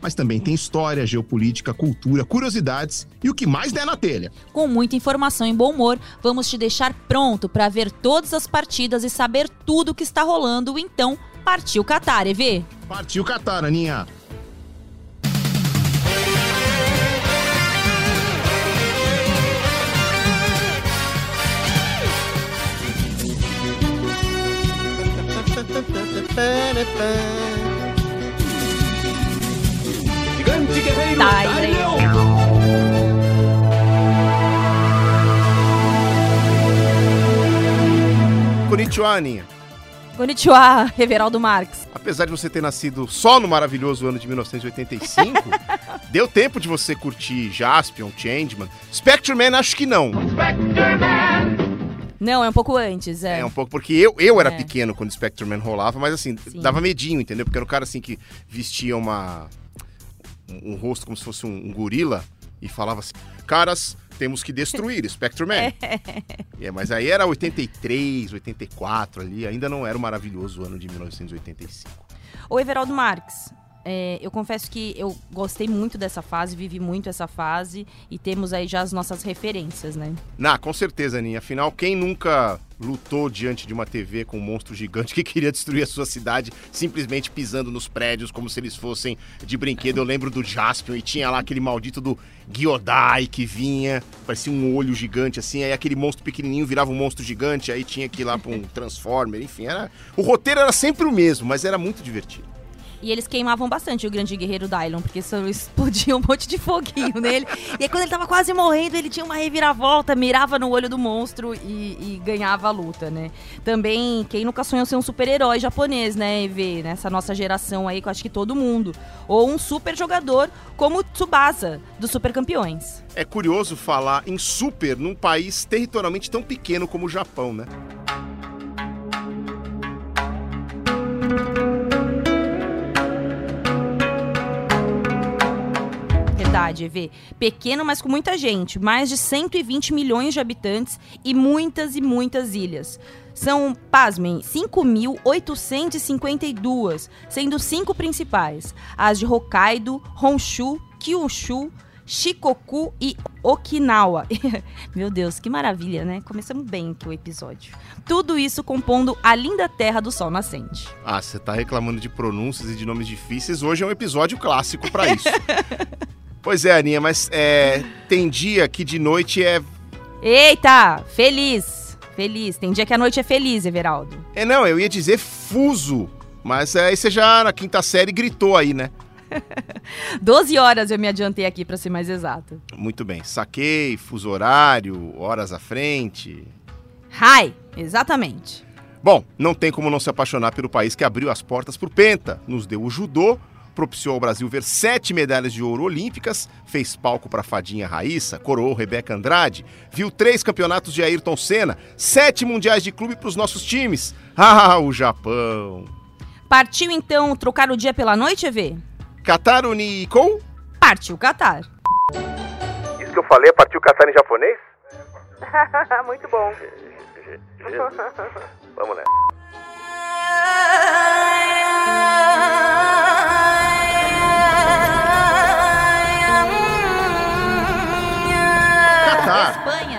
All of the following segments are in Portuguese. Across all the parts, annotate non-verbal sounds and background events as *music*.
mas também tem história, geopolítica, cultura, curiosidades e o que mais der na telha. Com muita informação e bom humor, vamos te deixar pronto para ver todas as partidas e saber tudo o que está rolando. Então, partiu Qatar, EV! Partiu Qatar, Aninha! *laughs* guerreiro. Konnichiwa, Aninha. Konnichiwa, Reveraldo Marques. Apesar de você ter nascido só no maravilhoso ano de 1985, *laughs* deu tempo de você curtir Jaspion, Changeman. Spectre Man, acho que não. Não, é um pouco antes, é. É um pouco, porque eu, eu era É. pequeno quando Spectre Man rolava, mas assim, Sim. dava medinho, entendeu? Porque era um cara assim que vestia uma. Um, um rosto como se fosse um, um gorila e falava assim: caras, temos que destruir Spectre Man. *laughs* É, mas aí era 83, 84 ali, ainda não era o maravilhoso ano de 1985. Ô, Everaldo Marques, é, eu confesso que eu gostei muito dessa fase, vivi muito essa fase e temos aí já as nossas referências, né? Na, com certeza, Aninha. Afinal, quem nunca lutou diante de uma TV com um monstro gigante *laughs* que queria destruir a sua cidade, simplesmente pisando nos prédios como se eles fossem de brinquedo? Eu lembro do Jaspion e tinha lá aquele maldito do Gyodai que vinha, parecia um olho gigante assim, aí aquele monstro pequenininho virava um monstro gigante, aí tinha que ir lá pra um *laughs* Transformer, enfim, era... O roteiro era sempre o mesmo, mas era muito divertido. E eles queimavam bastante o grande guerreiro Dylon, porque só explodia um monte de foguinho nele. E aí, quando ele tava quase morrendo, ele tinha uma reviravolta, mirava no olho do monstro e, e ganhava a luta, né? Também, quem nunca sonhou ser um super-herói japonês, né, EV? Nessa nossa geração aí, que eu acho que todo mundo. Ou um super jogador como Tsubasa, dos Super Campeões. É curioso falar em super num país territorialmente tão pequeno como o Japão, né? Verdade, EV. Pequeno, mas com muita gente. Mais de 120 milhões de habitantes e muitas e muitas ilhas. São, pasmem, 5.852, sendo cinco principais. As de Hokkaido, Honshu, Kyushu, Shikoku e Okinawa. *laughs* Meu Deus, que maravilha, né? Começamos bem aqui o episódio. Tudo isso compondo a linda terra do sol nascente. Ah, você tá reclamando de pronúncias e de nomes difíceis. Hoje é um episódio clássico pra isso. *laughs* pois é, Aninha, mas é, tem dia que de noite é. Eita, feliz! Feliz. Tem dia que a noite é feliz, Everaldo. É, não, eu ia dizer fuso. Mas aí você já na quinta série gritou aí, né? *laughs* 12 horas eu me adiantei aqui, pra ser mais exato. Muito bem. Saquei, fuso horário, horas à frente. Hi, exatamente. Bom, não tem como não se apaixonar pelo país que abriu as portas pro Penta, nos deu o judô, propiciou ao Brasil ver sete medalhas de ouro olímpicas, fez palco para Fadinha Raíssa, coroou Rebeca Andrade, viu três campeonatos de Ayrton Senna, sete mundiais de clube para os nossos times. *laughs* Ah, o Japão! Partiu então trocar o dia pela noite, EV? Kataru Nikou? Partiu Qatar. Isso que eu falei é partiu Qatar em japonês? *laughs* Muito bom. *laughs* Vamos nessa.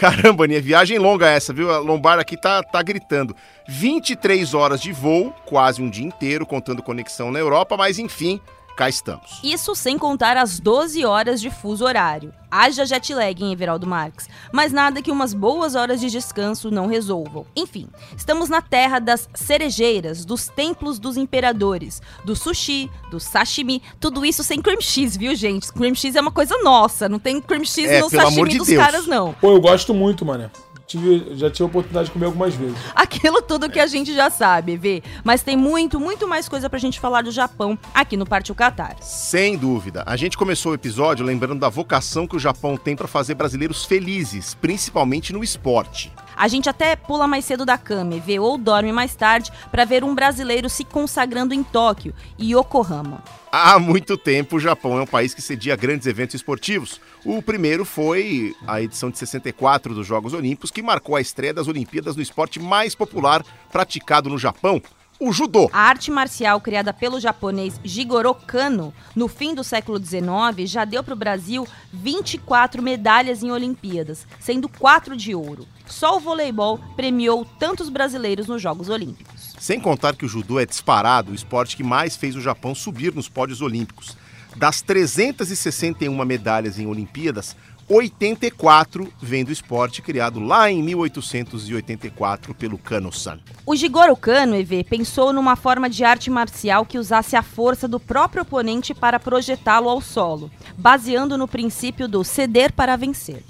Caramba, Aninha, viagem longa essa, viu? A lombar aqui tá, tá gritando. 23 horas de voo, quase um dia inteiro, contando conexão na Europa, mas enfim, cá estamos. Isso sem contar as 12 horas de fuso horário. Haja jet lag em Everaldo Marques, mas nada que umas boas horas de descanso não resolvam. Enfim, estamos na terra das cerejeiras, dos templos dos imperadores, do sushi, do sashimi, tudo isso sem cream cheese, viu, gente? Cream cheese é uma coisa nossa, não tem cream cheese É, no sashimi de dos Deus. caras, não. Pô, eu gosto muito, mano. Tive, já tive a oportunidade de comer algumas vezes. *laughs* Aquilo tudo que a gente já sabe, vê. Mas tem muito, muito mais coisa pra gente falar do Japão aqui no Partiu Qatar. Sem dúvida. A gente começou o episódio lembrando da vocação que o Japão tem para fazer brasileiros felizes, principalmente no esporte. A gente até pula mais cedo da cama e vê ou dorme mais tarde pra ver um brasileiro se consagrando em Tóquio e Yokohama. Há muito tempo, o Japão é um país que cedia grandes eventos esportivos. O primeiro foi a edição de 64 dos Jogos Olímpicos, que marcou a estreia das Olimpíadas no esporte mais popular praticado no Japão, o judô. A arte marcial criada pelo japonês Jigoro Kano no fim do século XIX já deu para o Brasil 24 medalhas em Olimpíadas, sendo quatro de ouro. Só o voleibol premiou tantos brasileiros nos Jogos Olímpicos. Sem contar que o judô é disparado o esporte que mais fez o Japão subir nos pódios olímpicos. Das 361 medalhas em Olimpíadas, 84 vem do esporte criado lá em 1884 pelo Kano-san. O Jigoro Kano, EV, pensou numa forma de arte marcial que usasse a força do próprio oponente para projetá-lo ao solo, baseando no princípio do ceder para vencer.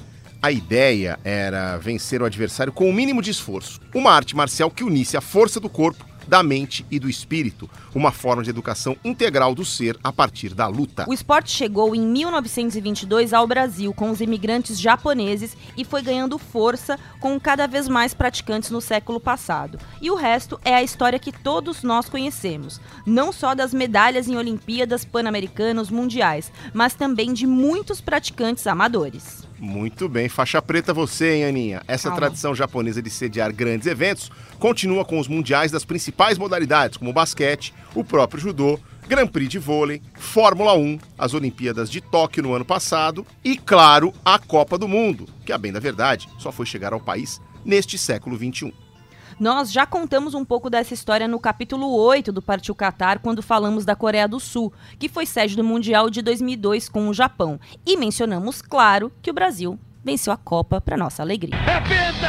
A ideia era vencer o adversário com o mínimo de esforço. Uma arte marcial que unisse a força do corpo, da mente e do espírito. Uma forma de educação integral do ser a partir da luta. O esporte chegou em 1922 ao Brasil com os imigrantes japoneses e foi ganhando força com cada vez mais praticantes no século passado. E o resto é a história que todos nós conhecemos, não só das medalhas em Olimpíadas, Pan-Americanos, Mundiais, mas também de muitos praticantes amadores. Muito bem, faixa preta você, hein, Aninha? Essa Calma. tradição japonesa de sediar grandes eventos continua com os mundiais das principais modalidades, como o basquete, o próprio judô, Grand Prix de vôlei, Fórmula 1, as Olimpíadas de Tóquio no ano passado e, claro, a Copa do Mundo, que, a bem da verdade, só foi chegar ao país neste século. XXI. Nós já contamos um pouco dessa história no capítulo 8 do Partiu Qatar, quando falamos da Coreia do Sul, que foi sede do Mundial de 2002 com o Japão. E mencionamos, claro, que o Brasil venceu a Copa para nossa alegria. É penta!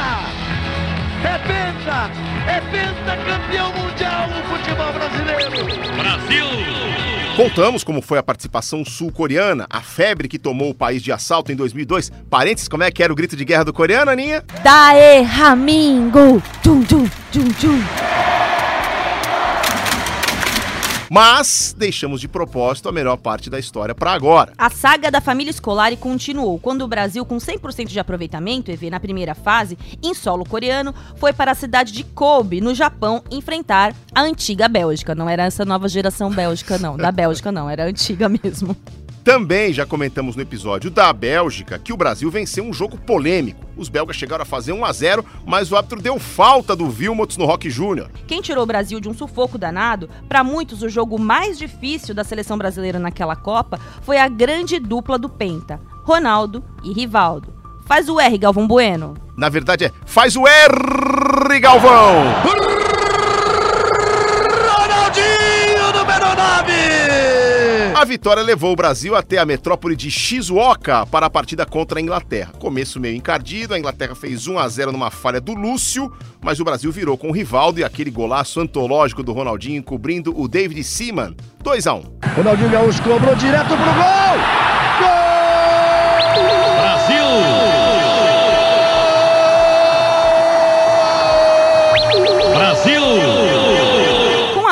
É penta! É penta campeão mundial no futebol brasileiro! Brasil! Contamos como foi a participação sul-coreana, a febre que tomou o país de assalto em 2002. Parênteses, como é que era o grito de guerra do coreano, Aninha? Dae Ramingo! Tchum, tchum, tchum, tchum. Mas deixamos de propósito a melhor parte da história para agora. A saga da família escolar continuou quando o Brasil, com 100% de aproveitamento, EV na primeira fase, em solo coreano, foi para a cidade de Kobe, no Japão, enfrentar a antiga Bélgica. Não era essa nova geração Bélgica, não. Da Bélgica, não. Era a antiga mesmo. Também já comentamos no episódio da Bélgica que o Brasil venceu um jogo polêmico. Os belgas chegaram a fazer 1 a 0, mas o árbitro deu falta do Wilmots no Rock Júnior. Quem tirou o Brasil de um sufoco danado, para muitos o jogo mais difícil da seleção brasileira naquela Copa foi a grande dupla do Penta, Ronaldo e Rivaldo. Faz o R, Galvão Bueno. Na verdade é faz o R, Galvão! Ronaldinho, número 9! A vitória levou o Brasil até a metrópole de Shizuoka para a partida contra a Inglaterra. Começo meio encardido, a Inglaterra fez 1 a 0 numa falha do Lúcio, mas o Brasil virou com o Rivaldo e aquele golaço antológico do Ronaldinho encobrindo o David Seaman. 2 a 1. Ronaldinho Gaúcho cobrou direto pro gol! Gol! Brasil! Brasil!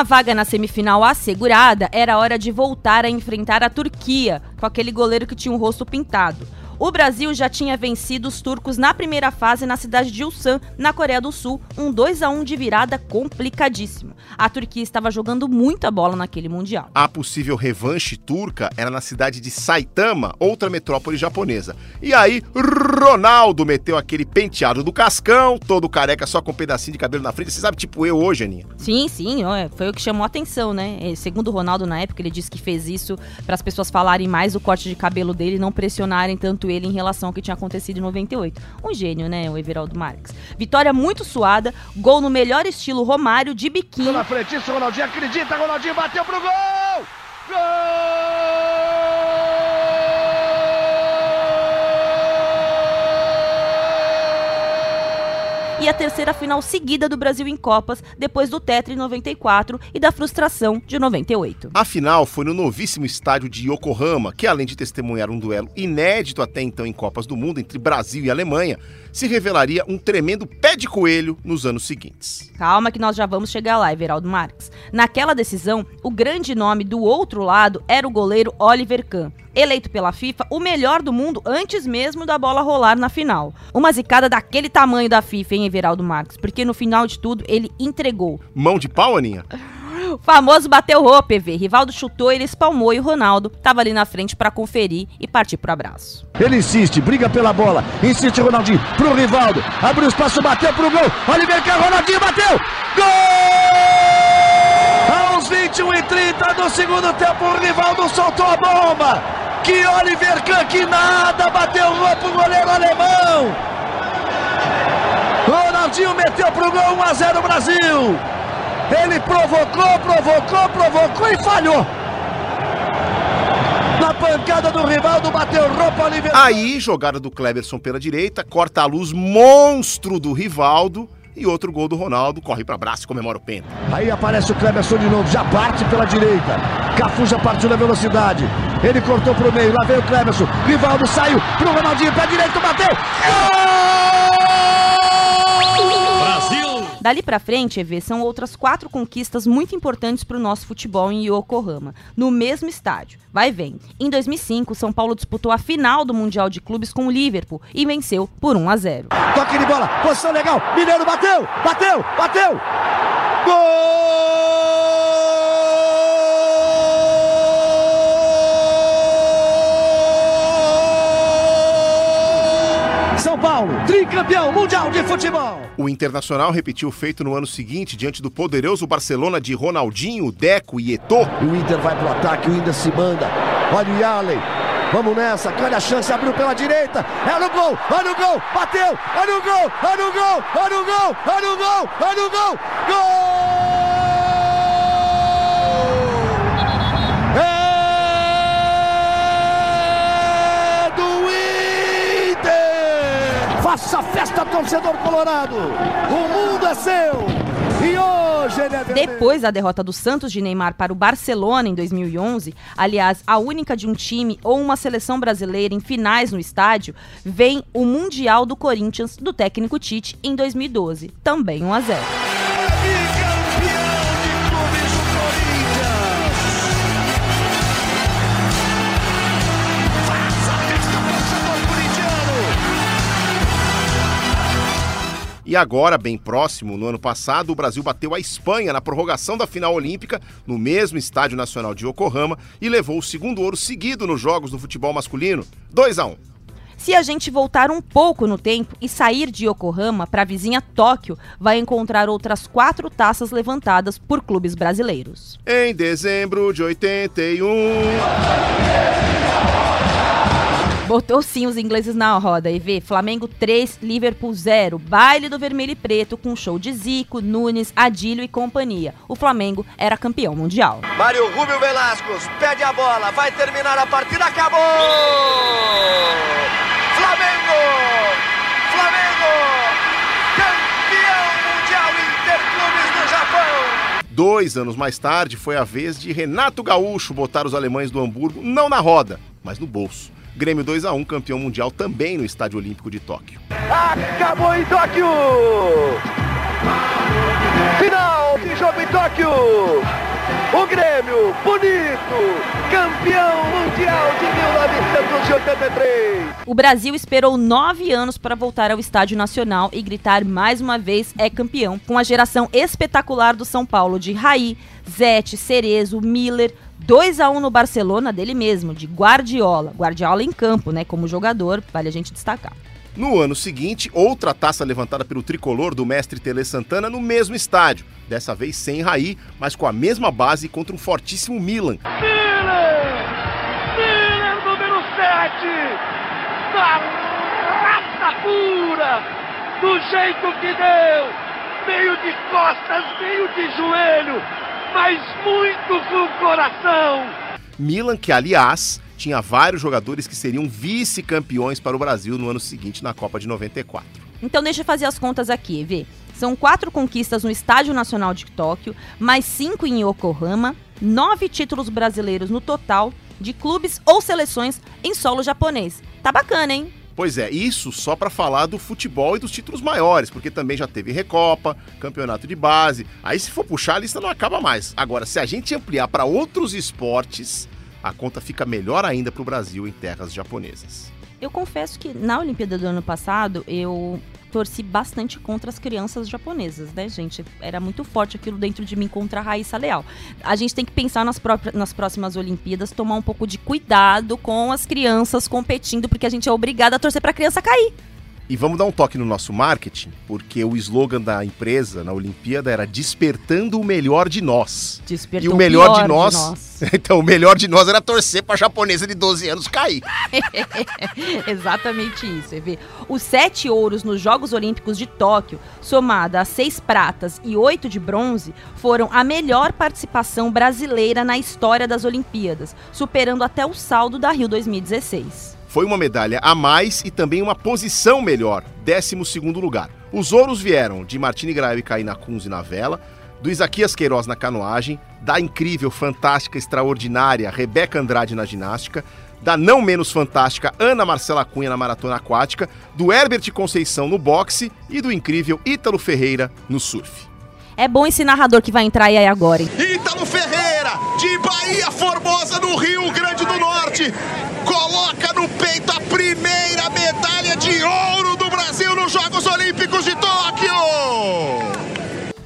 A vaga na semifinal assegurada, era hora de voltar a enfrentar a Turquia, com aquele goleiro que tinha um rosto pintado. O Brasil já tinha vencido os turcos na primeira fase na cidade de Ulsan, na Coreia do Sul, um 2 a 1 de virada complicadíssimo. A Turquia estava jogando muita bola naquele mundial. A possível revanche turca era na cidade de Saitama, outra metrópole japonesa. E aí, Ronaldo meteu aquele penteado do cascão, todo careca, só com um pedacinho de cabelo na frente. Você sabe, tipo eu hoje, Aninha. Sim, sim, ó, foi o que chamou a atenção, né? Eh, Segundo o Ronaldo, na época, ele disse que fez isso para as pessoas falarem mais do corte de cabelo dele e não pressionarem tanto ele em relação ao que tinha acontecido em 98. Um gênio, né, o Everaldo Marques. Vitória muito suada, gol no melhor estilo Romário de biquíni. Na frente, Ronaldinho acredita, Ronaldinho bateu pro gol! Gol! E a terceira final seguida do Brasil em Copas, depois do Tetra em 94 e da frustração de 98. A final foi no novíssimo estádio de Yokohama, que além de testemunhar um duelo inédito até então em Copas do Mundo entre Brasil e Alemanha, se revelaria um tremendo pé de coelho nos anos seguintes. Calma que nós já vamos chegar lá, Everaldo Marques. Naquela decisão, o grande nome do outro lado era o goleiro Oliver Kahn, eleito pela FIFA o melhor do mundo antes mesmo da bola rolar na final. Uma zicada daquele tamanho da FIFA, hein, Everaldo Marques? Porque no final de tudo ele entregou. Mão de pau, Aninha? O famoso bateu roupa, PV. Rivaldo chutou, ele espalmou e o Ronaldo tava ali na frente para conferir e partir pro abraço. Ele insiste, briga pela bola, insiste Ronaldinho pro Rivaldo, abriu espaço, bateu pro gol, Oliver Kahn, Ronaldinho bateu, gol! Aos 21 e 30 do segundo tempo, o Rivaldo soltou a bomba, que Oliver Kahn que nada, bateu o goleiro alemão. Ronaldinho meteu pro gol 1 a 0 Brasil. Ele provocou, provocou, provocou e falhou. Na pancada do Rivaldo, bateu roupa Oliver. Aí, jogada do Kleberson pela direita, corta a luz monstro do Rivaldo e outro gol do Ronaldo, corre para braço e comemora o pênalti. Aí aparece o Kleberson de novo, já parte pela direita. Cafu já partiu na velocidade. Ele cortou pro meio, lá veio o Kleberson. Rivaldo saiu pro Ronaldinho, pé direito, bateu. Brasil! Dali pra frente, EV, são outras quatro conquistas muito importantes pro nosso futebol em Yokohama, no mesmo estádio. Vai vendo. Em 2005, São Paulo disputou a final do Mundial de Clubes com o Liverpool e venceu por 1 a 0. Toque de bola, posição legal. Mineiro bateu, bateu, bateu. Gol! São Paulo, tricampeão mundial de futebol. O Internacional repetiu o feito no ano seguinte diante do poderoso Barcelona de Ronaldinho, Deco e Eto'o. O Inter vai pro ataque, o Inter se manda. Olha o Yaley. Vamos nessa, olha a chance, abriu pela direita. É no gol, olha o gol, bateu, olha o gol, olha o gol, olha o gol, olha o gol, olha o gol. Gol! Faça festa, torcedor colorado. O mundo é seu. E hoje ele é. Depois da derrota do Santos de Neymar para o Barcelona em 2011, aliás, a única de um time ou uma seleção brasileira em finais no estádio, vem o Mundial do Corinthians do técnico Tite em 2012, também 1 a 0. E agora, bem próximo, no ano passado, o Brasil bateu a Espanha na prorrogação da final olímpica, no mesmo Estádio Nacional de Yokohama, e levou o segundo ouro seguido nos Jogos do Futebol Masculino, 2 a 1 Se a gente voltar um pouco no tempo e sair de Yokohama para a vizinha Tóquio, vai encontrar outras quatro taças levantadas por clubes brasileiros. Em dezembro de 81. Botou sim os ingleses na roda e vê Flamengo 3, Liverpool 0. Baile do vermelho e preto com show de Zico, Nunes, Adílio e companhia. O Flamengo era campeão mundial. Mário Rubio Velascos pede a bola, vai terminar a partida, acabou! Flamengo! Flamengo! Campeão mundial Interclubes do Japão! Dois anos mais tarde, foi a vez de Renato Gaúcho botar os alemães do Hamburgo não na roda, mas no bolso. Grêmio 2 a 1 campeão mundial também no Estádio Olímpico de Tóquio. Acabou em Tóquio! Final de jogo em Tóquio! O Grêmio, bonito, campeão mundial de 1983! O Brasil esperou nove anos para voltar ao Estádio Nacional e gritar mais uma vez é campeão, com a geração espetacular do São Paulo de Raí, Zete, Cerezo, Miller, 2 a 1 no Barcelona dele mesmo, de Guardiola. Guardiola em campo, né, como jogador, vale a gente destacar. No ano seguinte, outra taça levantada pelo tricolor do mestre Tele Santana no mesmo estádio, dessa vez sem Raí, mas com a mesma base contra um fortíssimo Milan. Miller! Miller, número 7! Na raça pura! Do jeito que deu! Meio de costas, meio de joelho! Mas muito com o coração! Milan, que aliás tinha vários jogadores que seriam vice-campeões para o Brasil no ano seguinte na Copa de 94. Então deixa eu fazer as contas aqui, vê. São quatro conquistas no Estádio Nacional de Tóquio, mais cinco em Yokohama, nove títulos brasileiros no total de clubes ou seleções em solo japonês. Tá bacana, hein? Pois é, isso só para falar do futebol e dos títulos maiores, porque também já teve Recopa, Campeonato de Base. Aí se for puxar, a lista não acaba mais. Agora, se a gente ampliar para outros esportes, a conta fica melhor ainda para o Brasil em terras japonesas. Eu confesso que na Olimpíada do ano passado eu torci bastante contra as crianças japonesas, né, gente? Era muito forte aquilo dentro de mim contra a Raíssa Leal. A gente tem que pensar nas, próprias, nas próximas Olimpíadas, tomar um pouco de cuidado com as crianças competindo, porque a gente é obrigada a torcer para a criança cair. E vamos dar um toque no nosso marketing, porque o slogan da empresa na Olimpíada era despertando o melhor de nós. Despertou e o melhor de nós, de nós. *laughs* então o melhor de nós era torcer para a japonesa de 12 anos cair. *laughs* Exatamente isso, vê. Os sete ouros nos Jogos Olímpicos de Tóquio, somada a seis pratas e oito de bronze, foram a melhor participação brasileira na história das Olimpíadas, superando até o saldo da Rio 2016 foi uma medalha a mais e também uma posição melhor, 12 lugar. Os ouros vieram de Martini e Caína Kunze na vela, do Isaquias Queiroz na canoagem, da incrível, fantástica, extraordinária Rebeca Andrade na ginástica, da não menos fantástica Ana Marcela Cunha na maratona aquática, do Herbert Conceição no boxe e do incrível Ítalo Ferreira no surf. É bom esse narrador que vai entrar aí agora. Hein? Ítalo Ferreira, de Bahia Formosa, no Rio Grande do Norte, coloca peito a primeira medalha de ouro do Brasil nos Jogos Olímpicos de Tóquio.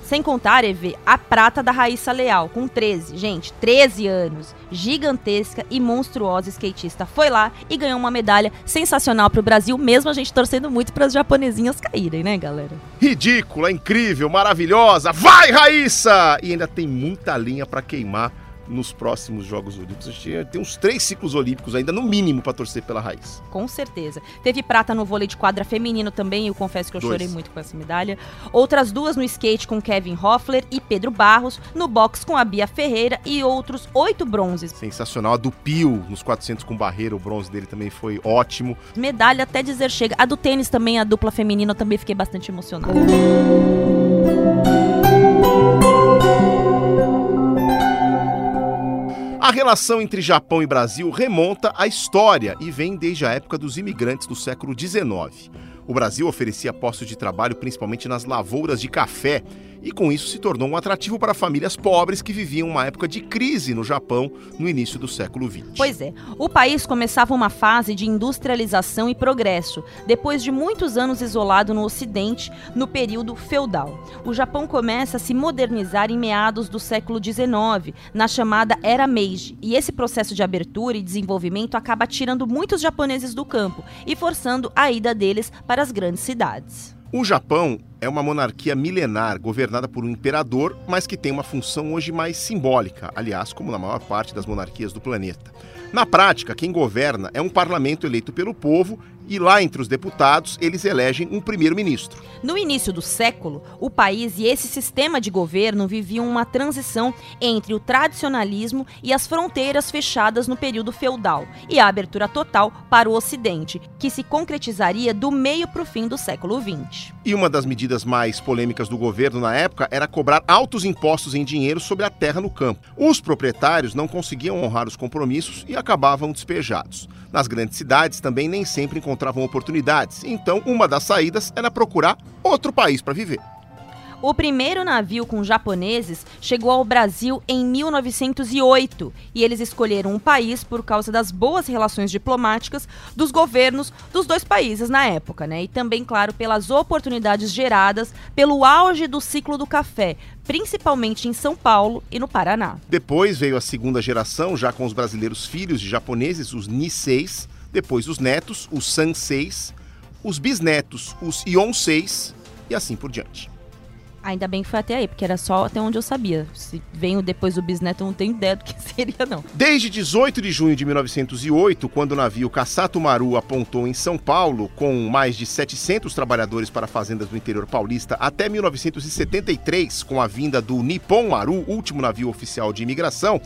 Sem contar, Eve, a prata da Raíssa Leal, com 13, gente, 13 anos, gigantesca e monstruosa skatista. Foi lá e ganhou uma medalha sensacional para o Brasil, mesmo a gente torcendo muito para as japonesinhas caírem, né, galera? Ridícula, incrível, maravilhosa. Vai, Raíssa! E ainda tem muita linha para queimar nos próximos Jogos Olímpicos. A gente tem uns três ciclos olímpicos ainda, no mínimo, para torcer pela raiz. Com certeza. Teve prata no vôlei de quadra feminino também, eu confesso que eu Dois. chorei muito com essa medalha. Outras duas no skate com Kevin Hoffler e Pedro Barros, no boxe com a Bia Ferreira e outros oito bronzes. Sensacional. A do Pio, nos 400 com barreira, o bronze dele também foi ótimo. Medalha até dizer chega. A do tênis também, a dupla feminina, eu também fiquei bastante emocionada. Relação entre Japão e Brasil remonta à história e vem desde a época dos imigrantes do século XIX. O Brasil oferecia postos de trabalho principalmente nas lavouras de café e com isso se tornou um atrativo para famílias pobres que viviam uma época de crise no Japão no início do século XX. Pois é, o país começava uma fase de industrialização e progresso, depois de muitos anos isolado no Ocidente, no período feudal. O Japão começa a se modernizar em meados do século XIX, na chamada Era Meiji, e esse processo de abertura e desenvolvimento acaba tirando muitos japoneses do campo e forçando a ida deles para as grandes cidades. O Japão é uma monarquia milenar governada por um imperador, mas que tem uma função hoje mais simbólica, aliás, como na maior parte das monarquias do planeta. Na prática, quem governa é um parlamento eleito pelo povo e lá entre os deputados eles elegem um primeiro-ministro. No início do século, o país e esse sistema de governo viviam uma transição entre o tradicionalismo e as fronteiras fechadas no período feudal e a abertura total para o Ocidente, que se concretizaria do meio para o fim do século XX. E uma das medidas mais polêmicas do governo na época era cobrar altos impostos em dinheiro sobre a terra no campo. Os proprietários não conseguiam honrar os compromissos e acabavam despejados. Nas grandes cidades também nem sempre encontravam oportunidades, então uma das saídas era procurar outro país para viver. O primeiro navio com japoneses chegou ao Brasil em 1908 e eles escolheram um país por causa das boas relações diplomáticas dos governos dos dois países na época, né? E também, claro, pelas oportunidades geradas pelo auge do ciclo do café, principalmente em São Paulo e no Paraná. Depois veio a segunda geração, já com os brasileiros filhos de japoneses, os Niseis, depois os netos, os Sanseis, os bisnetos, os Yonseis e assim por diante. Ainda bem que foi até aí, porque era só até onde eu sabia. Se venho depois do bisneto, eu não tenho ideia do que *laughs* seria, não. Desde 18 de junho de 1908, quando o navio Kassato Maru apontou em São Paulo, com mais de 700 trabalhadores para fazendas do interior paulista, até 1973, com a vinda do Nippon Maru, último navio oficial de imigração,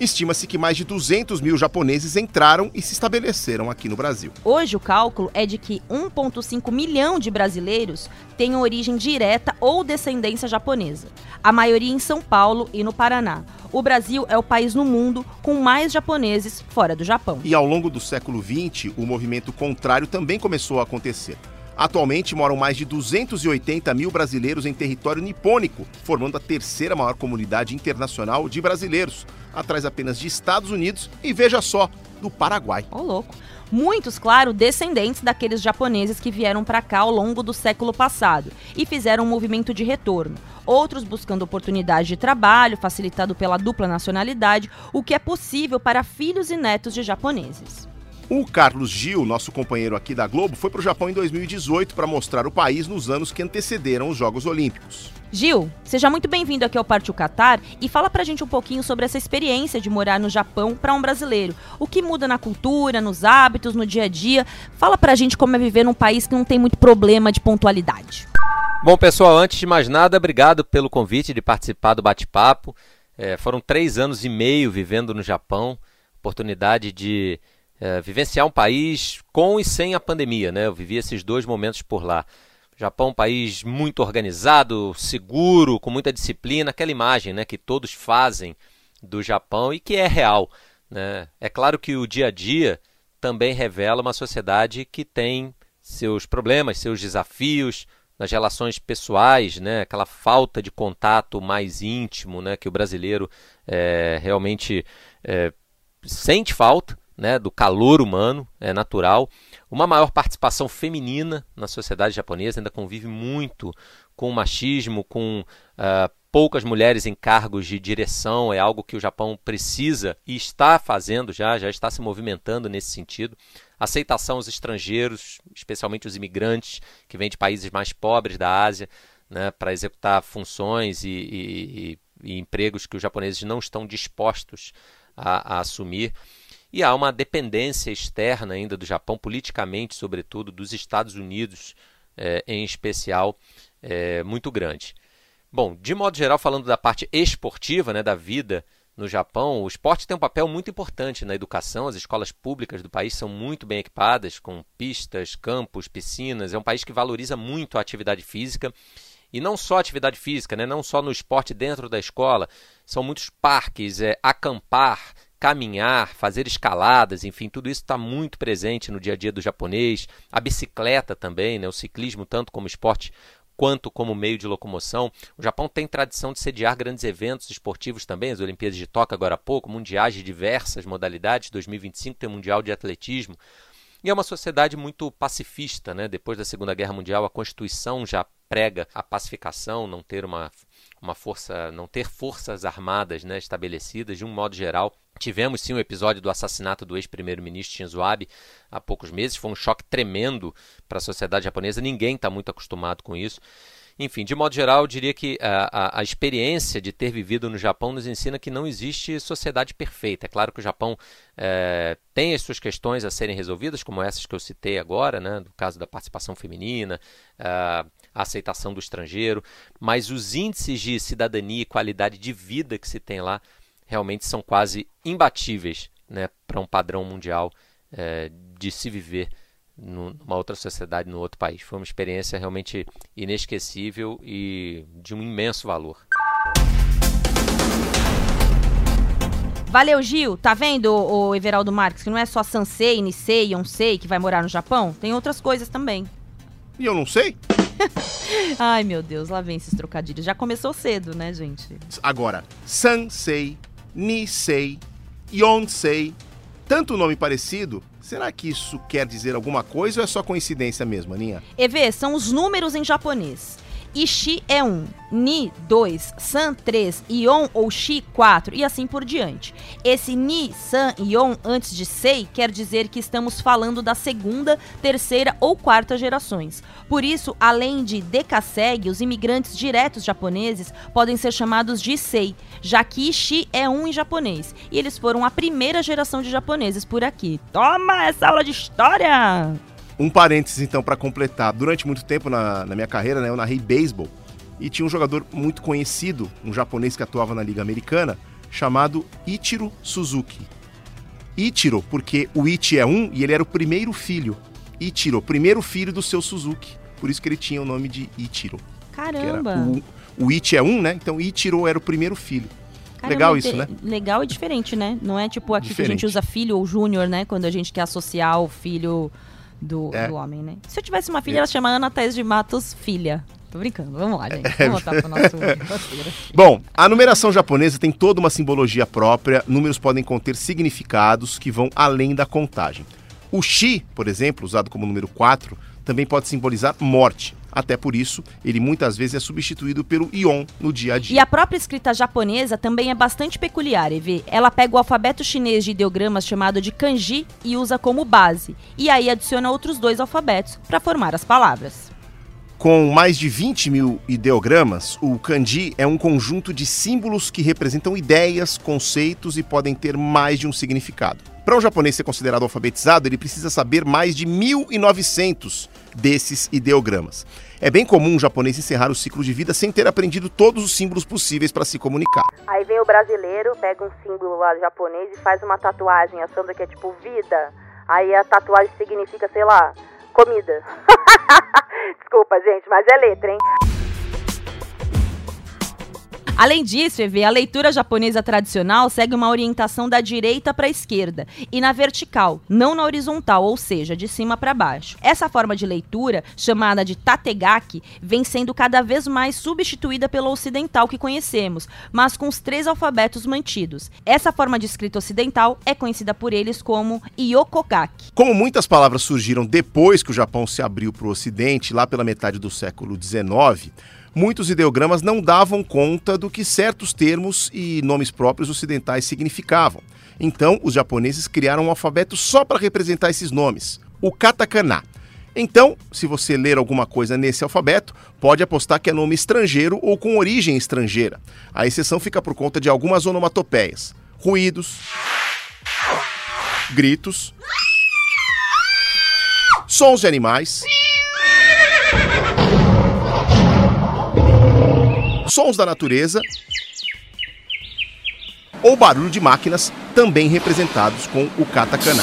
estima-se que mais de 200 mil japoneses entraram e se estabeleceram aqui no Brasil. Hoje, o cálculo é de que 1,5 milhão de brasileiros têm origem direta ou descendência japonesa, a maioria em São Paulo e no Paraná. O Brasil é o país no mundo com mais japoneses fora do Japão. E ao longo do século XX, o movimento contrário também começou a acontecer. Atualmente moram mais de 280 mil brasileiros em território nipônico, formando a terceira maior comunidade internacional de brasileiros, atrás apenas de Estados Unidos e veja só, do Paraguai. Ô, louco. Muitos, claro, descendentes daqueles japoneses que vieram para cá ao longo do século passado e fizeram um movimento de retorno. Outros buscando oportunidade de trabalho, facilitado pela dupla nacionalidade, o que é possível para filhos e netos de japoneses. O Carlos Gil, nosso companheiro aqui da Globo, foi para o Japão em 2018 para mostrar o país nos anos que antecederam os Jogos Olímpicos. Gil, seja muito bem-vindo aqui ao Partiu Qatar e fala pra gente um pouquinho sobre essa experiência de morar no Japão para um brasileiro. O que muda na cultura, nos hábitos, no dia a dia? Fala pra gente como é viver num país que não tem muito problema de pontualidade. Bom, pessoal, antes de mais nada, obrigado pelo convite de participar do bate-papo. É, foram três anos e meio vivendo no Japão, oportunidade de é, vivenciar um país com e sem a pandemia, né? Eu vivi esses dois momentos por lá. Japão é um país muito organizado, seguro, com muita disciplina, aquela imagem né, que todos fazem do Japão e que é real. Né? É claro que o dia a dia também revela uma sociedade que tem seus problemas, seus desafios nas relações pessoais, né? aquela falta de contato mais íntimo né? que o brasileiro é, realmente é, sente falta né? do calor humano, é natural uma maior participação feminina na sociedade japonesa, ainda convive muito com machismo, com uh, poucas mulheres em cargos de direção, é algo que o Japão precisa e está fazendo já, já está se movimentando nesse sentido. Aceitação aos estrangeiros, especialmente os imigrantes que vêm de países mais pobres da Ásia, né, para executar funções e, e, e, empregos que os japoneses não estão dispostos a, a assumir. E há uma dependência externa ainda do Japão, politicamente, sobretudo, dos Estados Unidos, é, em especial, é, muito grande. Bom, de modo geral, falando da parte esportiva, né, da vida no Japão, o esporte tem um papel muito importante na educação. As escolas públicas do país são muito bem equipadas, com pistas, campos, piscinas. É um país que valoriza muito a atividade física. E não só atividade física, né? não só no esporte dentro da escola, são muitos parques, é, acampar, caminhar, fazer escaladas, enfim, tudo isso está muito presente no dia a dia do japonês. A bicicleta também, né? o ciclismo, tanto como esporte quanto como meio de locomoção. O Japão tem tradição de sediar grandes eventos esportivos também, as Olimpíadas de Tóquio agora há pouco, mundiais de diversas modalidades, 2025 tem o Mundial de Atletismo. E é uma sociedade muito pacifista, né? Depois da Segunda Guerra Mundial, a Constituição já prega a pacificação, não ter uma, uma força, não ter forças armadas né, estabelecidas de um modo geral. Tivemos sim o um episódio do assassinato do ex-primeiro-ministro Shinzo Abe há poucos meses. Foi um choque tremendo para a sociedade japonesa. Ninguém está muito acostumado com isso. Enfim, de modo geral, eu diria que a, a, a, experiência de ter vivido no Japão nos ensina que não existe sociedade perfeita. É claro que o Japão é, tem as suas questões a serem resolvidas, como essas que eu citei agora, né, no caso da participação feminina, a aceitação do estrangeiro, mas os índices de cidadania e qualidade de vida que se tem lá realmente são quase imbatíveis né, para um padrão mundial é, de se viver numa outra sociedade, no outro país. Foi uma experiência realmente inesquecível e de um imenso valor. Valeu, Gil. Tá vendo, o Everaldo Marques, que não é só Sansei, Nisei, Yonsei que vai morar no Japão? Tem outras coisas também. E eu não sei? *laughs* Ai, meu Deus, lá vem esses trocadilhos. Já começou cedo, né, gente? Agora, Sansei, Nisei, Yonsei, tanto nome parecido, será que isso quer dizer alguma coisa ou é só coincidência mesmo, Aninha? EV, são os números em japonês. Ishi é 1, Ni 2, San 3, Ion ou Shi 4 e assim por diante. Esse Ni, San, Ion antes de Sei quer dizer que estamos falando da segunda, terceira ou quarta gerações. Por isso, além de Dekaseg, os imigrantes diretos japoneses podem ser chamados de Sei, já que Ishi é 1 em japonês e eles foram a primeira geração de japoneses por aqui. Toma essa aula de história! Um parênteses, então, para completar. Durante muito tempo na, na minha carreira, né, eu narrei beisebol. E tinha um jogador muito conhecido, um japonês que atuava na Liga Americana, chamado Ichiro Suzuki. Ichiro, porque o Ichi é um e ele era o primeiro filho. Ichiro, primeiro filho do seu Suzuki. Por isso que ele tinha o nome de Ichiro. Caramba! O, o Ichi é um, né? Então Ichiro era o primeiro filho. Caramba, legal isso, né? Legal e diferente, né? Não é tipo aqui diferente. que a gente usa filho ou júnior, né? Quando a gente quer associar o filho do, é. do homem, né? Se eu tivesse uma filha, é. ela chama Ana Thais de Matos Filha. Tô brincando, vamos lá, gente. É. *laughs* Vamos voltar pro nosso Bom, a numeração japonesa tem toda uma simbologia própria. Números podem conter significados que vão além da contagem. O Shi, por exemplo, usado como número 4, também pode simbolizar morte. Até por isso, ele muitas vezes é substituído pelo ion no dia a dia. E a própria escrita japonesa também é bastante peculiar, Evê. Ela pega o alfabeto chinês de ideogramas chamado de kanji e usa como base. E aí adiciona outros dois alfabetos para formar as palavras. Com mais de 20 mil ideogramas, o kanji é um conjunto de símbolos que representam ideias, conceitos e podem ter mais de um significado. Para um japonês ser considerado alfabetizado, ele precisa saber mais de 1.900 desses ideogramas. É bem comum um japonês encerrar o ciclo de vida sem ter aprendido todos os símbolos possíveis para se comunicar. Aí vem o brasileiro, pega um símbolo lá japonês e faz uma tatuagem achando que é tipo vida. Aí a tatuagem significa, sei lá, comida. *laughs* Desculpa, gente, mas é letra, hein? Além disso, Evê, a leitura japonesa tradicional segue uma orientação da direita para a esquerda e na vertical, não na horizontal, ou seja, de cima para baixo. Essa forma de leitura, chamada de tategaki, vem sendo cada vez mais substituída pela ocidental que conhecemos, mas com os três alfabetos mantidos. Essa forma de escrita ocidental é conhecida por eles como Yokogaki. Como muitas palavras surgiram depois que o Japão se abriu para o ocidente, lá pela metade do século XIX, muitos ideogramas não davam conta do que certos termos e nomes próprios ocidentais significavam. Então, os japoneses criaram um alfabeto só para representar esses nomes, o katakana. Então, se você ler alguma coisa nesse alfabeto, pode apostar que é nome estrangeiro ou com origem estrangeira. A exceção fica por conta de algumas onomatopeias: ruídos, gritos, sons de animais sons da natureza ou barulho de máquinas, também representados com o katakana.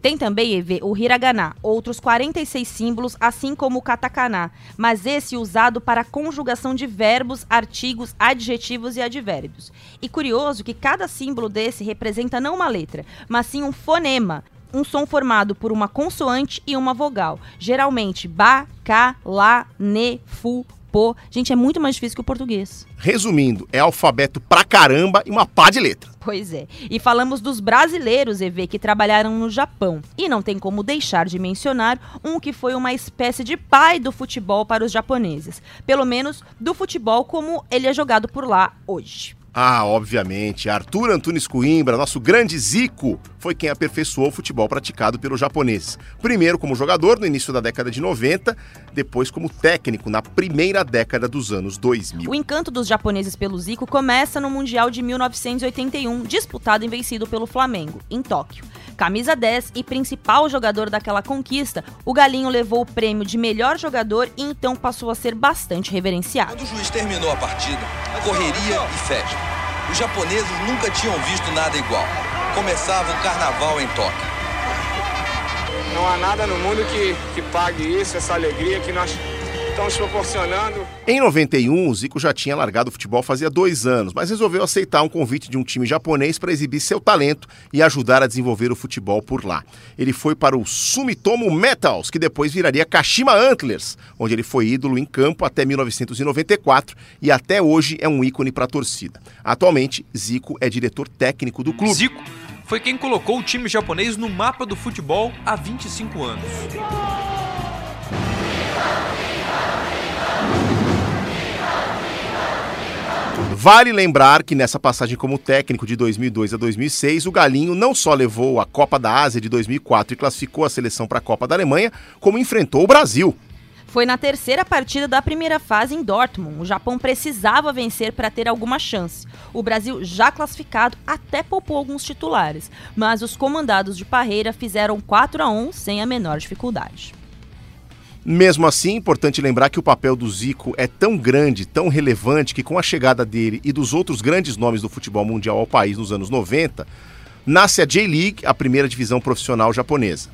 Tem também, Eve, o hiragana, outros 46 símbolos, assim como o katakana, mas esse usado para conjugação de verbos, artigos, adjetivos e advérbios. E curioso que cada símbolo desse representa não uma letra, mas sim um fonema, um som formado por uma consoante e uma vogal. Geralmente ba, ca, la, ne, fu, po. Gente, é muito mais difícil que o português. Resumindo, é alfabeto pra caramba e uma pá de letra. Pois é. E falamos dos brasileiros, EV, que trabalharam no Japão. E não tem como deixar de mencionar um que foi uma espécie de pai do futebol para os japoneses. Pelo menos do futebol como ele é jogado por lá hoje. Ah, obviamente, Arthur Antunes Coimbra, nosso grande Zico, foi quem aperfeiçoou o futebol praticado pelos japoneses. Primeiro como jogador no início da década de 90, depois como técnico na primeira década dos anos 2000. O encanto dos japoneses pelo Zico começa no Mundial de 1981, disputado e vencido pelo Flamengo, em Tóquio. Camisa 10 e principal jogador daquela conquista, o Galinho levou o prêmio de melhor jogador e então passou a ser bastante reverenciado. Quando o juiz terminou a partida, correria e festa. Os japoneses nunca tinham visto nada igual. Começava o carnaval em Tóquio. Não há nada no mundo que, que pague isso, essa alegria que nós estamos proporcionando. Em 91, o Zico já tinha largado o futebol fazia dois anos, mas resolveu aceitar um convite de um time japonês para exibir seu talento e ajudar a desenvolver o futebol por lá. Ele foi para o Sumitomo Metals, que depois viraria Kashima Antlers, onde ele foi ídolo em campo até 1994 e até hoje é um ícone para a torcida. Atualmente, Zico é diretor técnico do clube. Zico foi quem colocou o time japonês no mapa do futebol há 25 anos. Vale lembrar que nessa passagem como técnico de 2002 a 2006, o Galinho não só levou a Copa da Ásia de 2004 e classificou a seleção para a Copa da Alemanha, como enfrentou o Brasil. Foi na terceira partida da primeira fase em Dortmund. O Japão precisava vencer para ter alguma chance. O Brasil, já classificado, até poupou alguns titulares, mas os comandados de Parreira fizeram 4 a 1 sem a menor dificuldade. Mesmo assim, importante lembrar que o papel do Zico é tão grande, tão relevante, que com a chegada dele e dos outros grandes nomes do futebol mundial ao país nos anos 90, nasce a J-League, a primeira divisão profissional japonesa.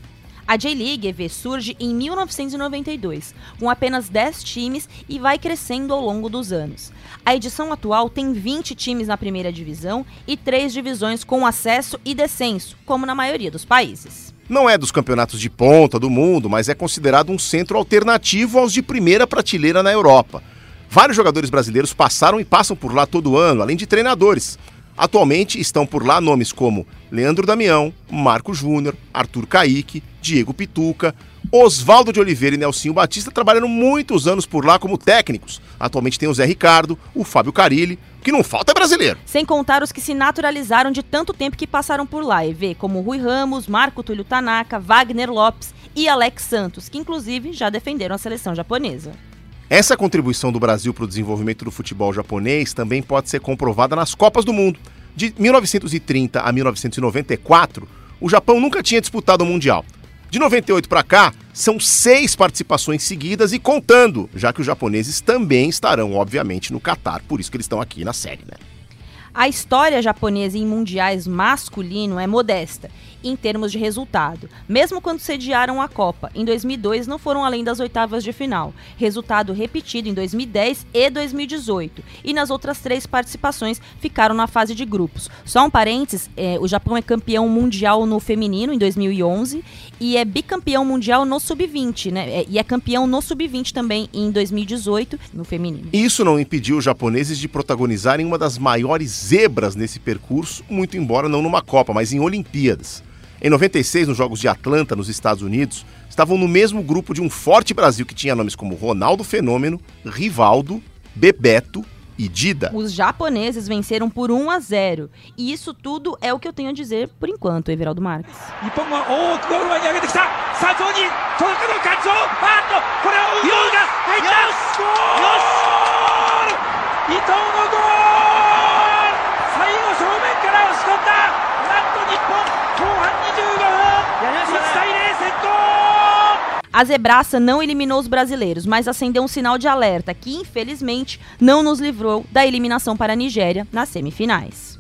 A J-League EV surge em 1992, com apenas 10 times e vai crescendo ao longo dos anos. A edição atual tem 20 times na primeira divisão e 3 divisões com acesso e descenso, como na maioria dos países. Não é dos campeonatos de ponta do mundo, mas é considerado um centro alternativo aos de primeira prateleira na Europa. Vários jogadores brasileiros passaram e passam por lá todo ano, além de treinadores. Atualmente estão por lá nomes como Leandro Damião, Marco Júnior, Arthur Caíque, Diego Pituca, Oswaldo de Oliveira e Nelsinho Batista trabalharam muitos anos por lá como técnicos. Atualmente tem o Zé Ricardo, o Fábio Carilli, que não falta é brasileiro. Sem contar os que se naturalizaram de tanto tempo que passaram por lá, e vê como Rui Ramos, Marco Túlio Tanaka, Wagner Lopes e Alex Santos, que inclusive já defenderam a seleção japonesa. Essa contribuição do Brasil para o desenvolvimento do futebol japonês também pode ser comprovada nas Copas do Mundo. De 1930 a 1994, o Japão nunca tinha disputado o Mundial. De 98 para cá, são seis participações seguidas e contando, já que os japoneses também estarão, obviamente, no Catar, por isso que eles estão aqui na série, né? A história japonesa em mundiais masculino é modesta em termos de resultado, mesmo quando sediaram a Copa. Em 2002 não foram além das oitavas de final, resultado repetido em 2010 e 2018. E nas outras três participações ficaram na fase de grupos. Só um parênteses, é, o Japão é campeão mundial no feminino em 2011 e é bicampeão mundial no sub-20, né? É, e é campeão no sub-20 também em 2018 no feminino. Isso não impediu os japoneses de protagonizarem uma das maiores zebras nesse percurso, muito embora não numa Copa, mas em Olimpíadas. Em 96, nos Jogos de Atlanta, nos Estados Unidos, estavam no mesmo grupo de um forte Brasil que tinha nomes como Ronaldo Fenômeno, Rivaldo, Bebeto e Dida. Os japoneses venceram por 1 a 0. E isso tudo é o que eu tenho a dizer por enquanto, Everaldo Marques. A Zebraça não eliminou os brasileiros, mas acendeu um sinal de alerta que, infelizmente, não nos livrou da eliminação para a Nigéria nas semifinais.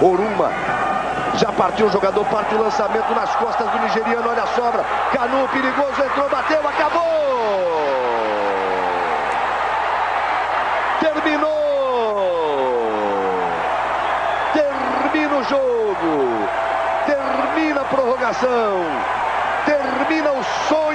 Oruma. Já partiu o jogador, parte o lançamento nas costas do nigeriano, olha a sobra. Canu, perigoso, entrou, bateu, acabou! Terminou! Termina o jogo! Termina a prorrogação! Termina o sonho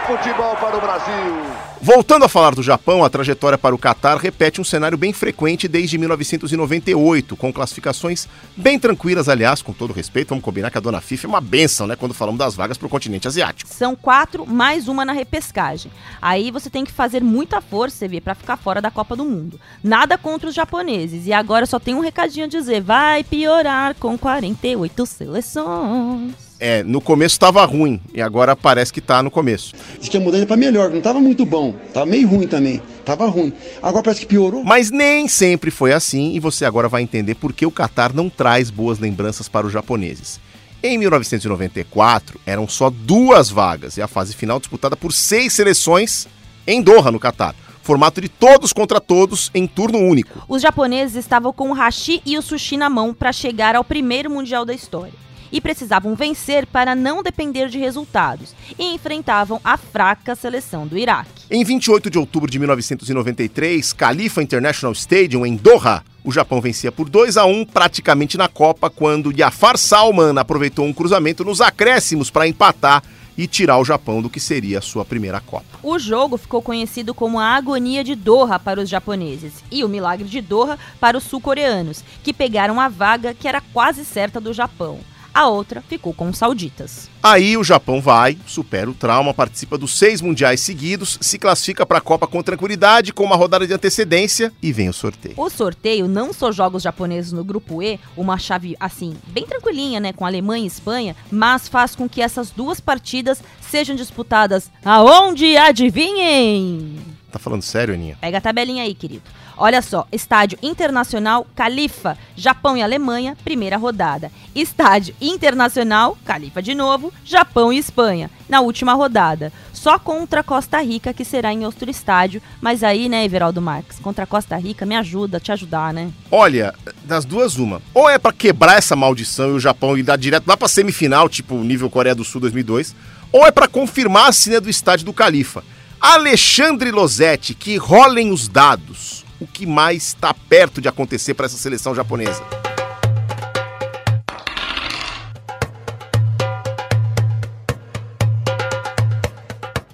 futebol para o Brasil. Voltando a falar do Japão, a trajetória para o Catar repete um cenário bem frequente desde 1998, com classificações bem tranquilas, aliás, com todo respeito, vamos combinar que a dona FIFA é uma benção, né, quando falamos das vagas para o continente asiático. São quatro, mais uma na repescagem. Aí você tem que fazer muita força, você vê, para ficar fora da Copa do Mundo. Nada contra os japoneses, e agora só tem um recadinho a dizer, vai piorar com 48 seleções. É, no começo estava ruim e agora parece que está no começo. Diz que a mudança para melhor, não estava muito bom, estava meio ruim também, estava ruim. Agora parece que piorou. Mas nem sempre foi assim e você agora vai entender por que o Catar não traz boas lembranças para os japoneses. Em 1994, eram só duas vagas e a fase final disputada por seis seleções em Doha, no Catar. Formato de todos contra todos em turno único. Os japoneses estavam com o hashi e o sushi na mão para chegar ao primeiro mundial da história e precisavam vencer para não depender de resultados, e enfrentavam a fraca seleção do Iraque. Em 28 de outubro de 1993, Khalifa International Stadium, em Doha, o Japão vencia por 2 a 1 praticamente na Copa, quando Jafar Salman aproveitou um cruzamento nos acréscimos para empatar e tirar o Japão do que seria a sua primeira Copa. O jogo ficou conhecido como a agonia de Doha para os japoneses e o milagre de Doha para os sul-coreanos, que pegaram a vaga que era quase certa do Japão a outra ficou com os sauditas. Aí o Japão vai, supera o trauma, participa dos seis mundiais seguidos, se classifica para a Copa com tranquilidade, com uma rodada de antecedência e vem o sorteio. O sorteio não só joga os japoneses no grupo E, uma chave assim, bem tranquilinha, né, com Alemanha e Espanha, mas faz com que essas duas partidas sejam disputadas aonde adivinhem? Tá falando sério, Aninha? Pega a tabelinha aí, querido. Olha só, Estádio Internacional Califa, Japão e Alemanha, primeira rodada. Estádio Internacional, Califa de novo, Japão e Espanha, na última rodada. Só contra Costa Rica, que será em outro estádio. Mas aí, né, Everaldo Marques, contra Costa Rica, me ajuda, te ajudar, né? Olha, das duas, uma. Ou é pra quebrar essa maldição e o Japão ir dar direto lá pra semifinal, tipo nível Coreia do Sul 2002, ou é pra confirmar a cena do estádio do Califa. Alexandre Losetti, que rolem os dados. O que mais está perto de acontecer para essa seleção japonesa?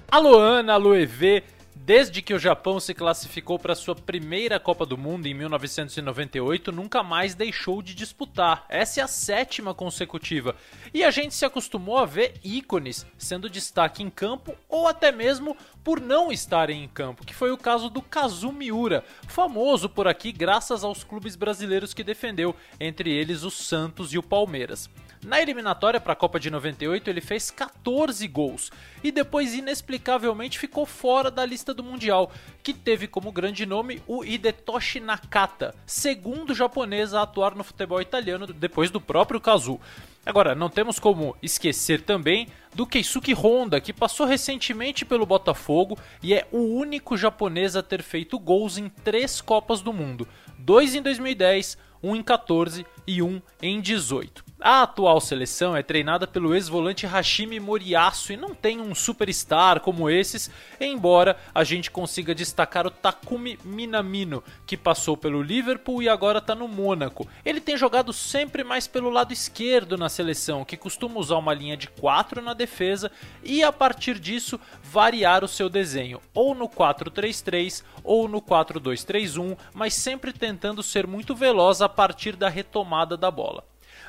Alô Ana, alô EV. Desde que o Japão se classificou para sua primeira Copa do Mundo em 1998, nunca mais deixou de disputar. Essa é a sétima consecutiva. E a gente se acostumou a ver ícones sendo destaque em campo ou até mesmo por não estarem em campo, que foi o caso do Kazu Miura, famoso por aqui graças aos clubes brasileiros que defendeu, entre eles o Santos e o Palmeiras. Na eliminatória para a Copa de 98, ele fez 14 gols e depois inexplicavelmente ficou fora da lista do Mundial, que teve como grande nome o Hidetoshi Nakata, segundo japonês a atuar no futebol italiano depois do próprio Kazu. Agora, não temos como esquecer também do Keisuke Honda, que passou recentemente pelo Botafogo e é o único japonês a ter feito gols em três Copas do Mundo: dois em 2010, um em 14 e um em 18. A atual seleção é treinada pelo ex-volante Hashimi Moriyasu e não tem um superstar como esses, embora a gente consiga destacar o Takumi Minamino, que passou pelo Liverpool e agora está no Mônaco. Ele tem jogado sempre mais pelo lado esquerdo na seleção, que costuma usar uma linha de 4 na defesa e a partir disso variar o seu desenho, ou no 4-3-3 ou no 4-2-3-1, mas sempre tentando ser muito veloz a partir da retomada da bola.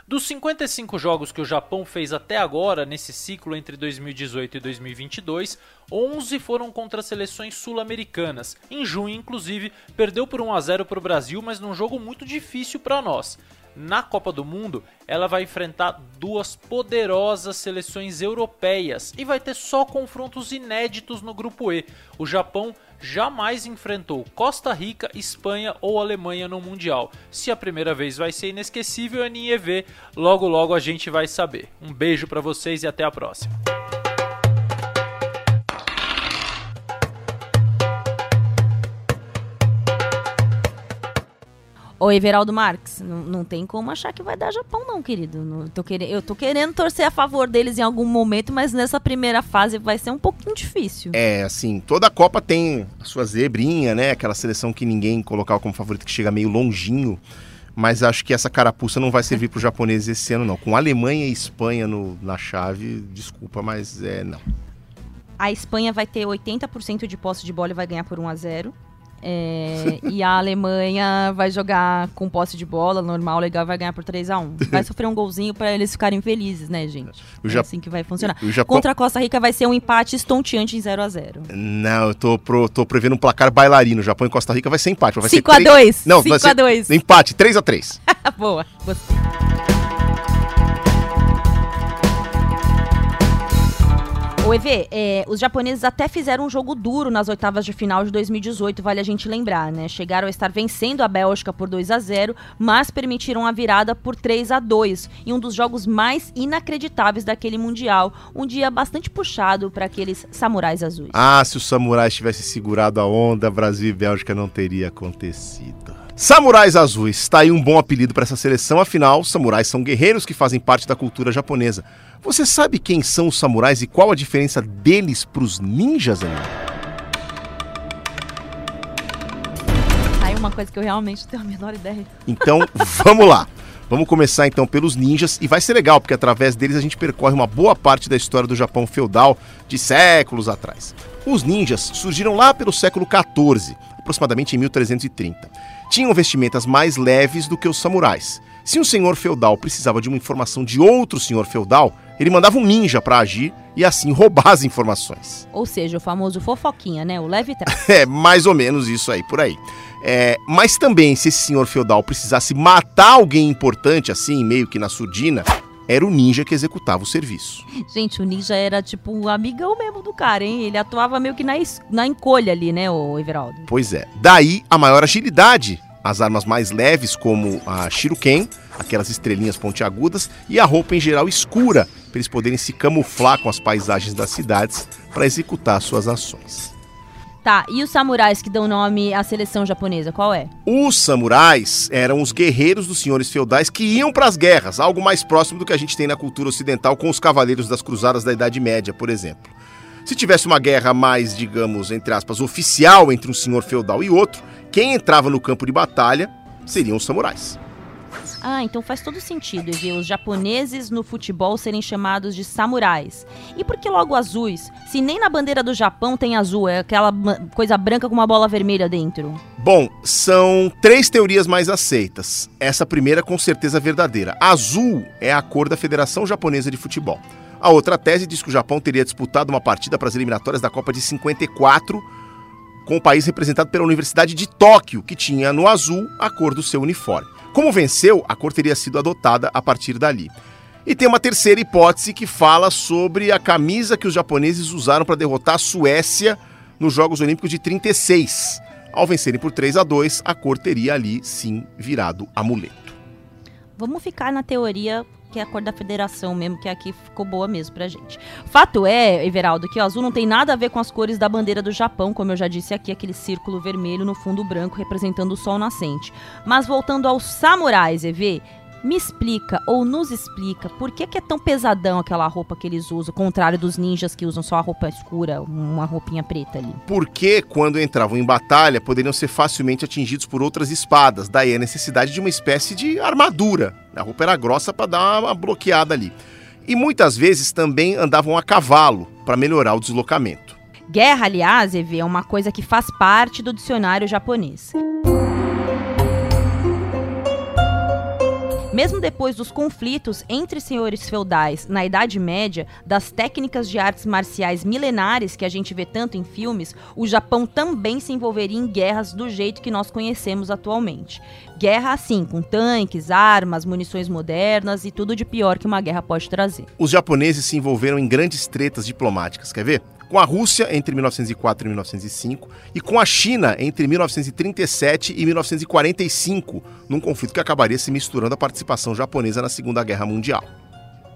Dos 55 jogos que o Japão fez até agora, nesse ciclo entre 2018 e 2022, 11 foram contra seleções sul-americanas. Em junho, inclusive, perdeu por 1 a 0 para o Brasil, mas num jogo muito difícil para nós na Copa do Mundo, ela vai enfrentar duas poderosas seleções europeias e vai ter só confrontos inéditos no grupo E. O Japão jamais enfrentou Costa Rica, Espanha ou Alemanha no Mundial. Se a primeira vez vai ser inesquecível, é Nieve, logo logo a gente vai saber. Um beijo para vocês e até a próxima. Ô, Everaldo Marques, não, não tem como achar que vai dar Japão, não, querido. Não, tô querendo, eu tô querendo torcer a favor deles em algum momento, mas nessa primeira fase vai ser um pouquinho difícil. É, assim, toda a Copa tem a sua zebrinha, né? Aquela seleção que ninguém colocava como favorito, que chega meio longinho. Mas acho que essa carapuça não vai servir para os japoneses esse ano, não. Com Alemanha e Espanha no, na chave, desculpa, mas é não. A Espanha vai ter 80% de posse de bola e vai ganhar por 1 a 0 é, e a Alemanha vai jogar com posse de bola, normal, legal, vai ganhar por 3 a 1 Vai *laughs* sofrer um golzinho para eles ficarem felizes, né, gente? O é assim que vai funcionar. Japão... Contra a Costa Rica vai ser um empate estonteante em 0 a 0 Não, eu tô, pro, tô prevendo um placar bailarino. Japão e Costa Rica vai ser empate. 5 a 2 Não, 5 a 2 Empate, 3 a 3 *laughs* Boa, gostei. O EV, é, os japoneses até fizeram um jogo duro nas oitavas de final de 2018, vale a gente lembrar, né? Chegaram a estar vencendo a Bélgica por 2 a 0 mas permitiram a virada por 3 a 2 em um dos jogos mais inacreditáveis daquele Mundial. Um dia bastante puxado para aqueles samurais azuis. Ah, se os samurais tivessem segurado a onda, Brasil e Bélgica não teria acontecido. Samurais Azuis, está aí um bom apelido para essa seleção, afinal, samurais são guerreiros que fazem parte da cultura japonesa. Você sabe quem são os samurais e qual a diferença deles para os ninjas? Aí uma coisa que eu realmente não tenho a menor ideia. Então, *laughs* vamos lá. Vamos começar então pelos ninjas e vai ser legal porque através deles a gente percorre uma boa parte da história do Japão feudal de séculos atrás. Os ninjas surgiram lá pelo século 14, aproximadamente em 1330 tinham vestimentas mais leves do que os samurais. Se um senhor feudal precisava de uma informação de outro senhor feudal, ele mandava um ninja para agir e assim roubar as informações. Ou seja, o famoso fofoquinha, né? O leve trás. *laughs* é, mais ou menos isso aí, por aí. É, mas também, se esse senhor feudal precisasse matar alguém importante, assim, meio que na surdina, era o ninja que executava o serviço. Gente, o ninja era tipo o amigão mesmo do cara, hein? Ele atuava meio que na, na encolha ali, né, o Everaldo? Pois é. Daí a maior agilidade. As armas mais leves, como a Shiruken, aquelas estrelinhas pontiagudas, e a roupa em geral escura, para eles poderem se camuflar com as paisagens das cidades para executar suas ações. Tá, e os samurais que dão nome à seleção japonesa, qual é? Os samurais eram os guerreiros dos senhores feudais que iam para as guerras, algo mais próximo do que a gente tem na cultura ocidental com os cavaleiros das cruzadas da Idade Média, por exemplo. Se tivesse uma guerra mais, digamos, entre aspas, oficial entre um senhor feudal e outro, quem entrava no campo de batalha seriam os samurais. Ah, então faz todo sentido ver os japoneses no futebol serem chamados de samurais. E por que logo azuis? Se nem na bandeira do Japão tem azul, é aquela coisa branca com uma bola vermelha dentro. Bom, são três teorias mais aceitas. Essa primeira com certeza verdadeira. Azul é a cor da Federação Japonesa de Futebol. A outra tese diz que o Japão teria disputado uma partida para as eliminatórias da Copa de 54 com o país representado pela Universidade de Tóquio, que tinha no azul a cor do seu uniforme. Como venceu, a cor teria sido adotada a partir dali. E tem uma terceira hipótese que fala sobre a camisa que os japoneses usaram para derrotar a Suécia nos Jogos Olímpicos de 36. Ao vencerem por 3 a 2, a cor teria ali sim virado amuleto. Vamos ficar na teoria que é a cor da federação mesmo, que aqui ficou boa mesmo pra gente. Fato é, Everaldo, que o azul não tem nada a ver com as cores da bandeira do Japão, como eu já disse aqui, aquele círculo vermelho no fundo branco representando o sol nascente. Mas voltando aos samurais, EV, me explica ou nos explica por que, que, é tão pesadão aquela roupa que eles usam, contrário dos ninjas que usam só a roupa escura, uma roupinha preta ali. Porque quando entravam em batalha poderiam ser facilmente atingidos por outras espadas, daí a necessidade de uma espécie de armadura. A roupa era grossa para dar uma bloqueada ali. E muitas vezes também andavam a cavalo para melhorar o deslocamento. Guerra, aliás, é uma coisa que faz parte do dicionário japonês. Mesmo depois dos conflitos entre senhores feudais na Idade Média, das técnicas de artes marciais milenares que a gente vê tanto em filmes, o Japão também se envolveria em guerras do jeito que nós conhecemos atualmente. Guerra assim, com tanques, armas, munições modernas e tudo de pior que uma guerra pode trazer. Os japoneses se envolveram em grandes tretas diplomáticas, quer ver? Com a Rússia entre 1904 e 1905 e com a China entre 1937 e 1945, num conflito que acabaria se misturando a participação japonesa na Segunda Guerra Mundial.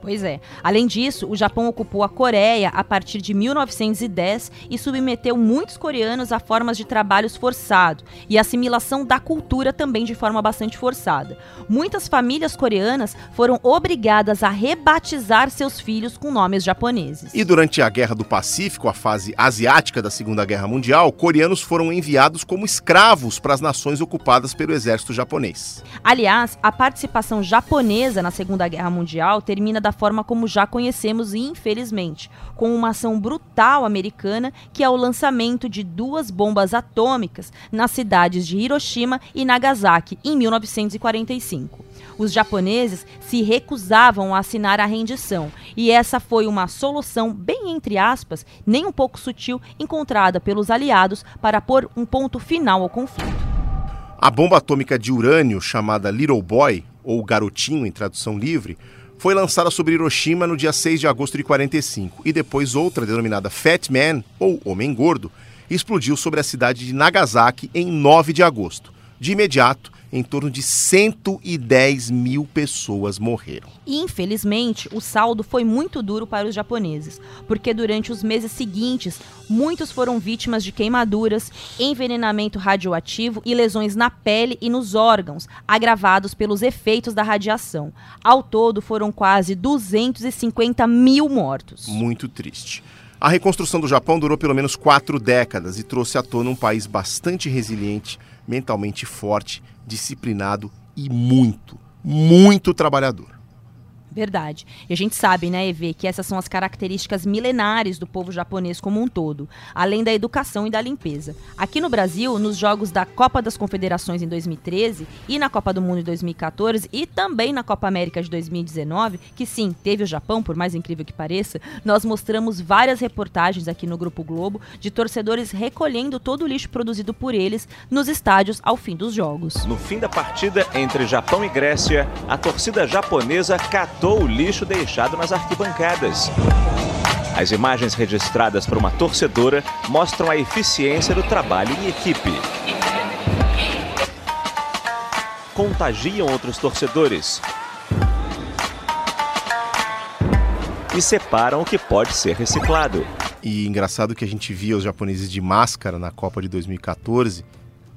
Pois é. Além disso, o Japão ocupou a Coreia a partir de 1910 e submeteu muitos coreanos a formas de trabalhos forçado e assimilação da cultura também de forma bastante forçada. Muitas famílias coreanas foram obrigadas a rebatizar seus filhos com nomes japoneses. E durante a Guerra do Pacífico, a fase asiática da Segunda Guerra Mundial, coreanos foram enviados como escravos para as nações ocupadas pelo exército japonês. Aliás, a participação japonesa na Segunda Guerra Mundial termina da da forma como já conhecemos, infelizmente, com uma ação brutal americana que é o lançamento de duas bombas atômicas nas cidades de Hiroshima e Nagasaki em 1945. Os japoneses se recusavam a assinar a rendição, e essa foi uma solução, bem entre aspas, nem um pouco sutil, encontrada pelos aliados para pôr um ponto final ao conflito. A bomba atômica de urânio, chamada Little Boy, ou Garotinho em tradução livre, foi lançada sobre Hiroshima no dia 6 de agosto de 45 e depois outra denominada Fat Man, ou Homem Gordo, explodiu sobre a cidade de Nagasaki em 9 de agosto. De imediato, em torno de 110 mil pessoas morreram. E, infelizmente, o saldo foi muito duro para os japoneses, porque durante os meses seguintes, muitos foram vítimas de queimaduras, envenenamento radioativo e lesões na pele e nos órgãos, agravados pelos efeitos da radiação. Ao todo, foram quase 250 mil mortos. Muito triste. A reconstrução do Japão durou pelo menos quatro décadas e trouxe à tona um país bastante resiliente, mentalmente forte, disciplinado e muito, muito trabalhador. Verdade. E a gente sabe, né, Eve, que essas são as características milenares do povo japonês como um todo, além da educação e da limpeza. Aqui no Brasil, nos jogos da Copa das Confederações em 2013 e na Copa do Mundo em 2014 e também na Copa América de 2019, que sim, teve o Japão, por mais incrível que pareça, nós mostramos várias reportagens aqui no Grupo Globo de torcedores recolhendo todo o lixo produzido por eles nos estádios ao fim dos jogos. No fim da partida entre Japão e Grécia, a torcida japonesa catou o lixo deixado nas arquibancadas. As imagens registradas por uma torcedora mostram a eficiência do trabalho em equipe. Contagiam outros torcedores. e separam o que pode ser reciclado. E engraçado que a gente via os japoneses de máscara na Copa de 2014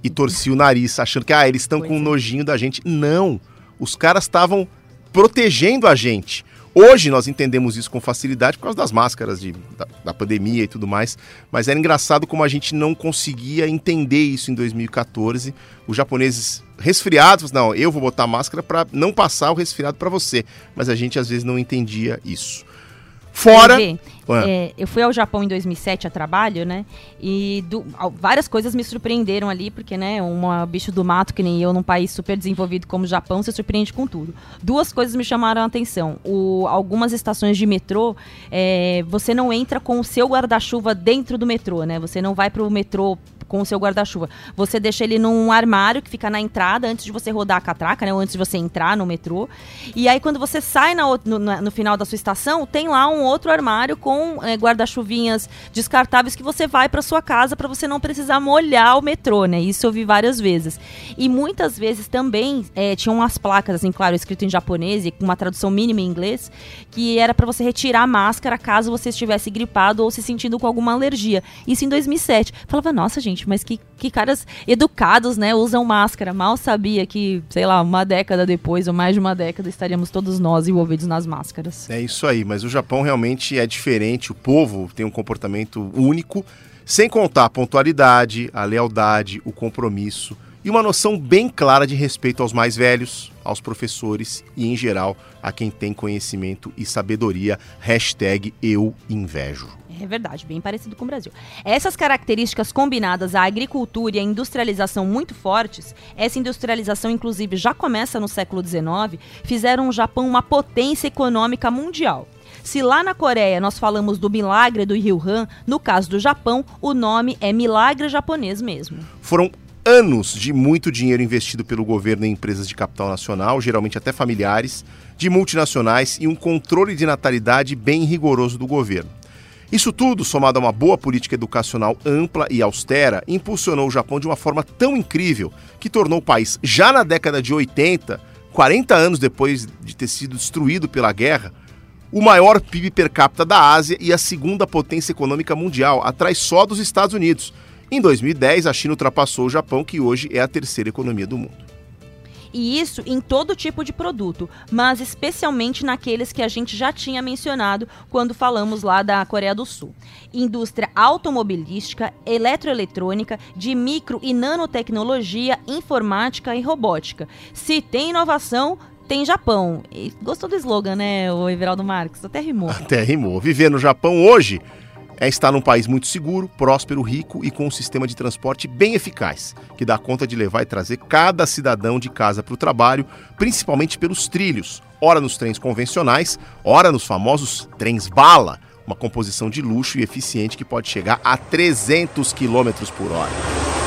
e torcia o nariz, achando que ah, eles estão com um nojinho da gente. Não! Os caras estavam protegendo a gente. Hoje nós entendemos isso com facilidade por causa das máscaras de, da, da, pandemia e tudo mais, mas era engraçado como a gente não conseguia entender isso em 2014. Os japoneses resfriados, não, eu vou botar máscara para não passar o resfriado para você, mas a gente às vezes não entendia isso. Fora. É, eu fui ao Japão em 2007 a trabalho, né? E do, várias coisas me surpreenderam ali, porque, né, uma bicho do mato que nem eu, num país super desenvolvido como o Japão, se surpreende com tudo. Duas coisas me chamaram a atenção. O, algumas estações de metrô, é, você não entra com o seu guarda-chuva dentro do metrô, né? Você não vai pro metrô com o seu guarda-chuva. Você deixa ele num armário que fica na entrada antes de você rodar a catraca, né? Ou antes de você entrar no metrô. E aí, quando você sai na, no, no, final da sua estação, tem lá um outro armário com é, guarda-chuvinhas descartáveis que você vai para sua casa para você não precisar molhar o metrô, né? Isso eu vi várias vezes. E muitas vezes também é, tinham umas placas, assim, claro, escrito em japonês e com uma tradução mínima em inglês, que era para você retirar a máscara caso você estivesse gripado ou se sentindo com alguma alergia. Isso em 2007. Falava, nossa, gente, gente, mas que, que caras educados, né? Usam máscara. Mal sabia que, sei lá, uma década depois, ou mais de uma década, estaríamos todos nós envolvidos nas máscaras. É isso aí, mas o Japão realmente é diferente. O povo tem um comportamento único, sem contar a pontualidade, a lealdade, o compromisso e uma noção bem clara de respeito aos mais velhos, aos professores e, em geral, a quem tem conhecimento e sabedoria. Hashtag eu invejo. É verdade, bem parecido com o Brasil. Essas características combinadas à agricultura e à industrialização muito fortes, essa industrialização inclusive já começa no século XIX, fizeram o Japão uma potência econômica mundial. Se lá na Coreia nós falamos do milagre do Rio Han, no caso do Japão, o nome é milagre japonês mesmo. Foram anos de muito dinheiro investido pelo governo em empresas de capital nacional, geralmente até familiares, de multinacionais e um controle de natalidade bem rigoroso do governo. Isso tudo, somado a uma boa política educacional ampla e austera, impulsionou o Japão de uma forma tão incrível que tornou o país, já na década de 80, 40 anos depois de ter sido destruído pela guerra, o maior PIB per capita da Ásia e a segunda potência econômica mundial, atrás só dos Estados Unidos, em 2010, a China ultrapassou o Japão, que hoje é a terceira economia do mundo. E isso em todo tipo de produto, mas especialmente naqueles que a gente já tinha mencionado quando falamos lá da Coreia do Sul. Indústria automobilística, eletroeletrônica, de micro e nanotecnologia, informática e robótica. Se tem inovação, tem Japão. E gostou do slogan, né, o Everaldo Marques? Até rimou. Até rimou. Viver no Japão hoje é estar num país muito seguro, próspero, rico e com um sistema de transporte bem eficaz, que dá conta de levar e trazer cada cidadão de casa para o trabalho, principalmente pelos trilhos, ora nos trens convencionais, ora nos famosos trens bala, uma composição de luxo e eficiente que pode chegar a 300 km por hora.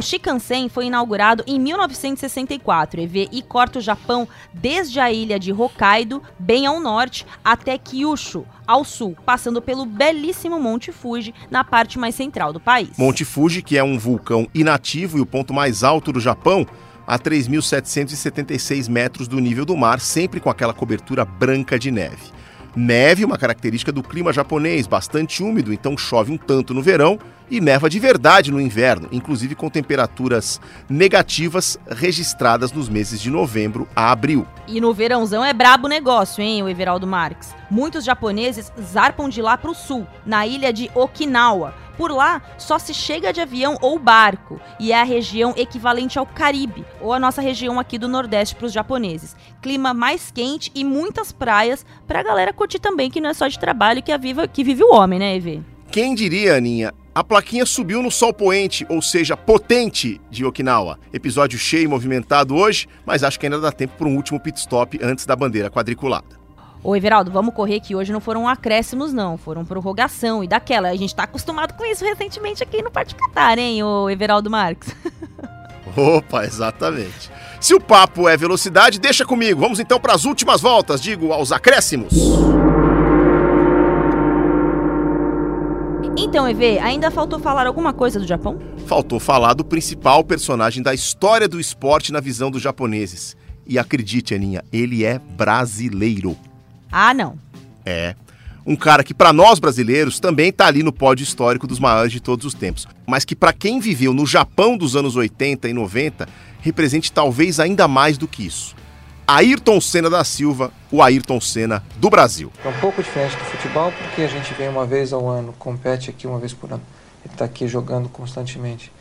O Shinkansen foi inaugurado em 1964 e vê e corta o Japão desde a ilha de Hokkaido, bem ao norte, até Kyushu, ao sul, passando pelo belíssimo Monte Fuji, na parte mais central do país. Monte Fuji, que é um vulcão inativo e o ponto mais alto do Japão, a 3.776 metros do nível do mar, sempre com aquela cobertura branca de neve. Neve, uma característica do clima japonês, bastante úmido, então chove um tanto no verão e neva de verdade no inverno, inclusive com temperaturas negativas registradas nos meses de novembro a abril. E no verãozão é brabo negócio, hein, o Everaldo Marques? Muitos japoneses zarpam de lá para o sul, na ilha de Okinawa. Por lá, só se chega de avião ou barco, e é a região equivalente ao Caribe, ou a nossa região aqui do Nordeste para os japoneses. Clima mais quente e muitas praias para a galera curtir também, que não é só de trabalho que, viva, que vive o homem, né, Evê? Quem diria, Aninha? A plaquinha subiu no sol poente, ou seja, potente de Okinawa. Episódio cheio e movimentado hoje, mas acho que ainda dá tempo para um último pit stop antes da bandeira quadriculada. Ô, Everaldo, vamos correr que hoje não foram acréscimos, não. Foram prorrogação e daquela. A gente tá acostumado com isso recentemente aqui no Parte Catar, hein, ô Everaldo Marques? *laughs* Opa, exatamente. Se o papo é velocidade, deixa comigo. Vamos então para as últimas voltas, digo, aos acréscimos. Então, EV, ainda faltou falar alguma coisa do Japão? Faltou falar do principal personagem da história do esporte na visão dos japoneses. E acredite, Aninha, ele é brasileiro. Ah, não. É. Um cara que para nós brasileiros também tá ali no pódio histórico dos maiores de todos os tempos, mas que para quem viveu no Japão dos anos 80 e 90, represente talvez ainda mais do que isso. Ayrton Senna da Silva, o Ayrton Senna do Brasil. É um pouco diferente do futebol porque a gente vem uma vez ao ano, compete aqui uma vez por ano. Ele está aqui jogando constantemente.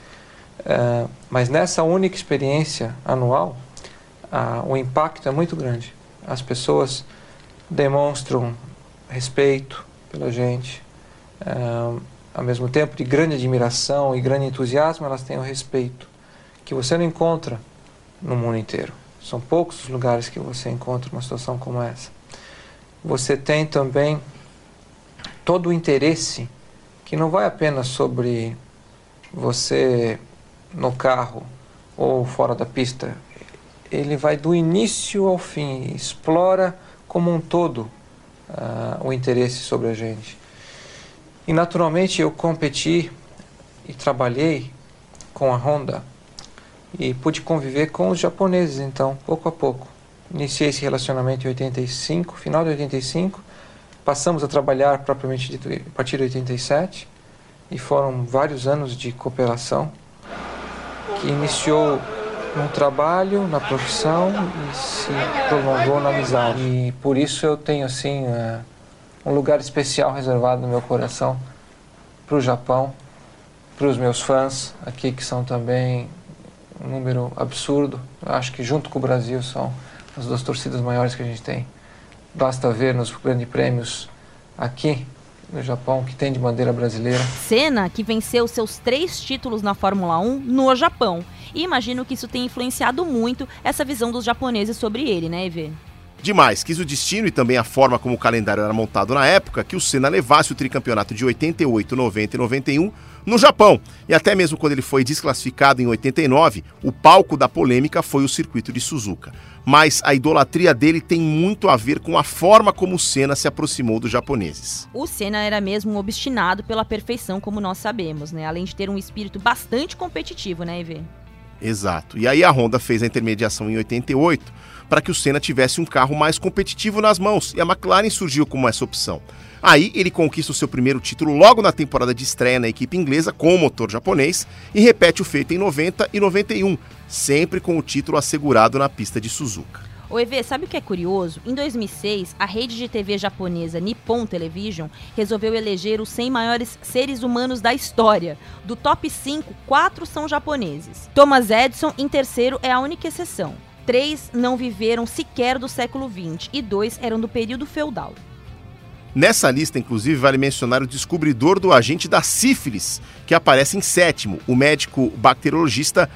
É, mas nessa única experiência anual, a, o impacto é muito grande. As pessoas demonstram respeito pela gente, é, ao mesmo tempo de grande admiração e grande entusiasmo, elas têm o respeito que você não encontra no mundo inteiro. São poucos os lugares que você encontra uma situação como essa. Você tem também todo o interesse que não vai apenas sobre você no carro ou fora da pista. Ele vai do início ao fim, explora como um todo uh, o interesse sobre a gente. E naturalmente eu competi e trabalhei com a Honda e pude conviver com os japoneses então, pouco a pouco. Iniciei esse relacionamento em 85, final de 85, passamos a trabalhar propriamente dito a partir de 87 e foram vários anos de cooperação que iniciou no trabalho, na profissão e se prolongou na amizade. E por isso eu tenho assim uh, um lugar especial reservado no meu coração para o Japão, para os meus fãs aqui que são também um número absurdo. Eu acho que junto com o Brasil são as duas torcidas maiores que a gente tem. Basta ver nos grandes prêmios aqui no Japão que tem de bandeira brasileira. Senna, que venceu seus três títulos na Fórmula 1 no Japão. E imagino que isso tenha influenciado muito essa visão dos japoneses sobre ele, né, Evê? Demais, quis o destino e também a forma como o calendário era montado na época que o Senna levasse o tricampeonato de 88, 90 e 91 no Japão. E até mesmo quando ele foi desclassificado em 89, o palco da polêmica foi o circuito de Suzuka. Mas a idolatria dele tem muito a ver com a forma como o Senna se aproximou dos japoneses. O Senna era mesmo um obstinado pela perfeição, como nós sabemos, né? Além de ter um espírito bastante competitivo, né, Ivê? Exato. E aí a Honda fez a intermediação em 88 para que o Senna tivesse um carro mais competitivo nas mãos, e a McLaren surgiu como essa opção. Aí ele conquista o seu primeiro título logo na temporada de estreia na equipe inglesa com o motor japonês e repete o feito em 90 e 91, sempre com o título assegurado na pista de Suzuka. O EV, sabe o que é curioso? Em 2006, a rede de TV japonesa Nippon Television resolveu eleger os 100 maiores seres humanos da história. Do top 5, quatro são japoneses. Thomas Edison, em terceiro, é a única exceção. Três não viveram sequer do século XX e dois eram do período feudal. Nessa lista, inclusive, vale mencionar o descobridor do agente da sífilis, que aparece em sétimo, o médico bacteriologista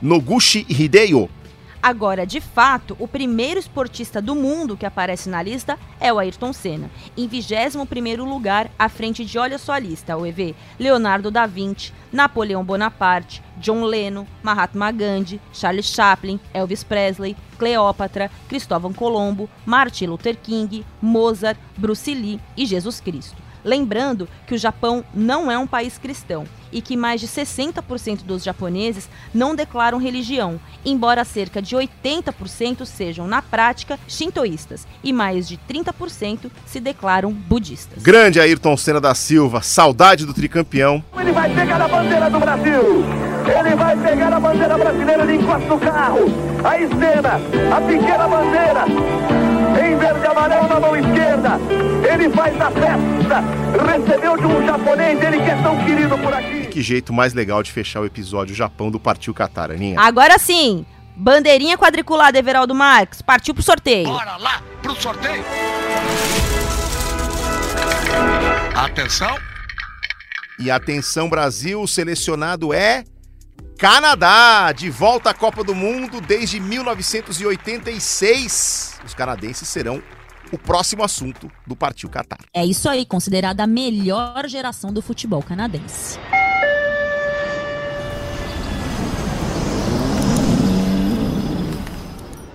Noguchi Hideo. Agora, de fato, o primeiro esportista do mundo que aparece na lista é o Ayrton Senna, em 21º lugar, à frente de, olha só a lista, o EV, Leonardo da Vinci, Napoleão Bonaparte, John Lennon, Mahatma Gandhi, Charles Chaplin, Elvis Presley, Cleópatra, Cristóvão Colombo, Martin Luther King, Mozart, Bruce Lee e Jesus Cristo. Lembrando que o Japão não é um país cristão e que mais de 60% dos japoneses não declaram religião, embora cerca de 80% sejam, na prática, shintoístas e mais de 30% se declaram budistas. Grande Ayrton Senna da Silva, saudade do tricampeão. Ele vai pegar a bandeira do Brasil! Ele vai pegar a bandeira brasileira, ele encosta o carro! A Senna, a pequena bandeira! Verde amarelo na mão esquerda. Ele faz a festa, recebeu de um japonês dele que é tão querido por aqui. E que jeito mais legal de fechar o episódio Japão do Partiu Qatar, Aninha. Agora sim, bandeirinha quadriculada, Everaldo Marques, partiu pro sorteio. Bora lá pro sorteio. Atenção. E atenção Brasil, o selecionado é Canadá, de volta à Copa do Mundo desde 1986. Os canadenses serão o próximo assunto do Partiu Qatar. É isso aí, considerada a melhor geração do futebol canadense.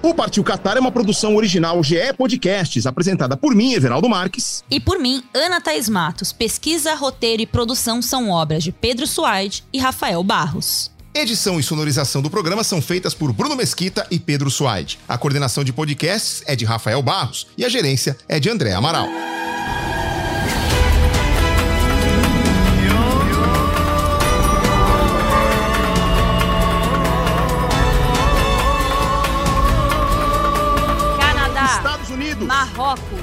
O Partiu Qatar é uma produção original GE Podcasts, apresentada por mim, Everaldo Marques. E por mim, Ana Thaís Matos. Pesquisa, roteiro e produção são obras de Pedro Suaide e Rafael Barros. Edição e sonorização do programa são feitas por Bruno Mesquita e Pedro Suaide. A coordenação de podcasts é de Rafael Barros e a gerência é de André Amaral. Canadá, Estados Unidos, Marrocos,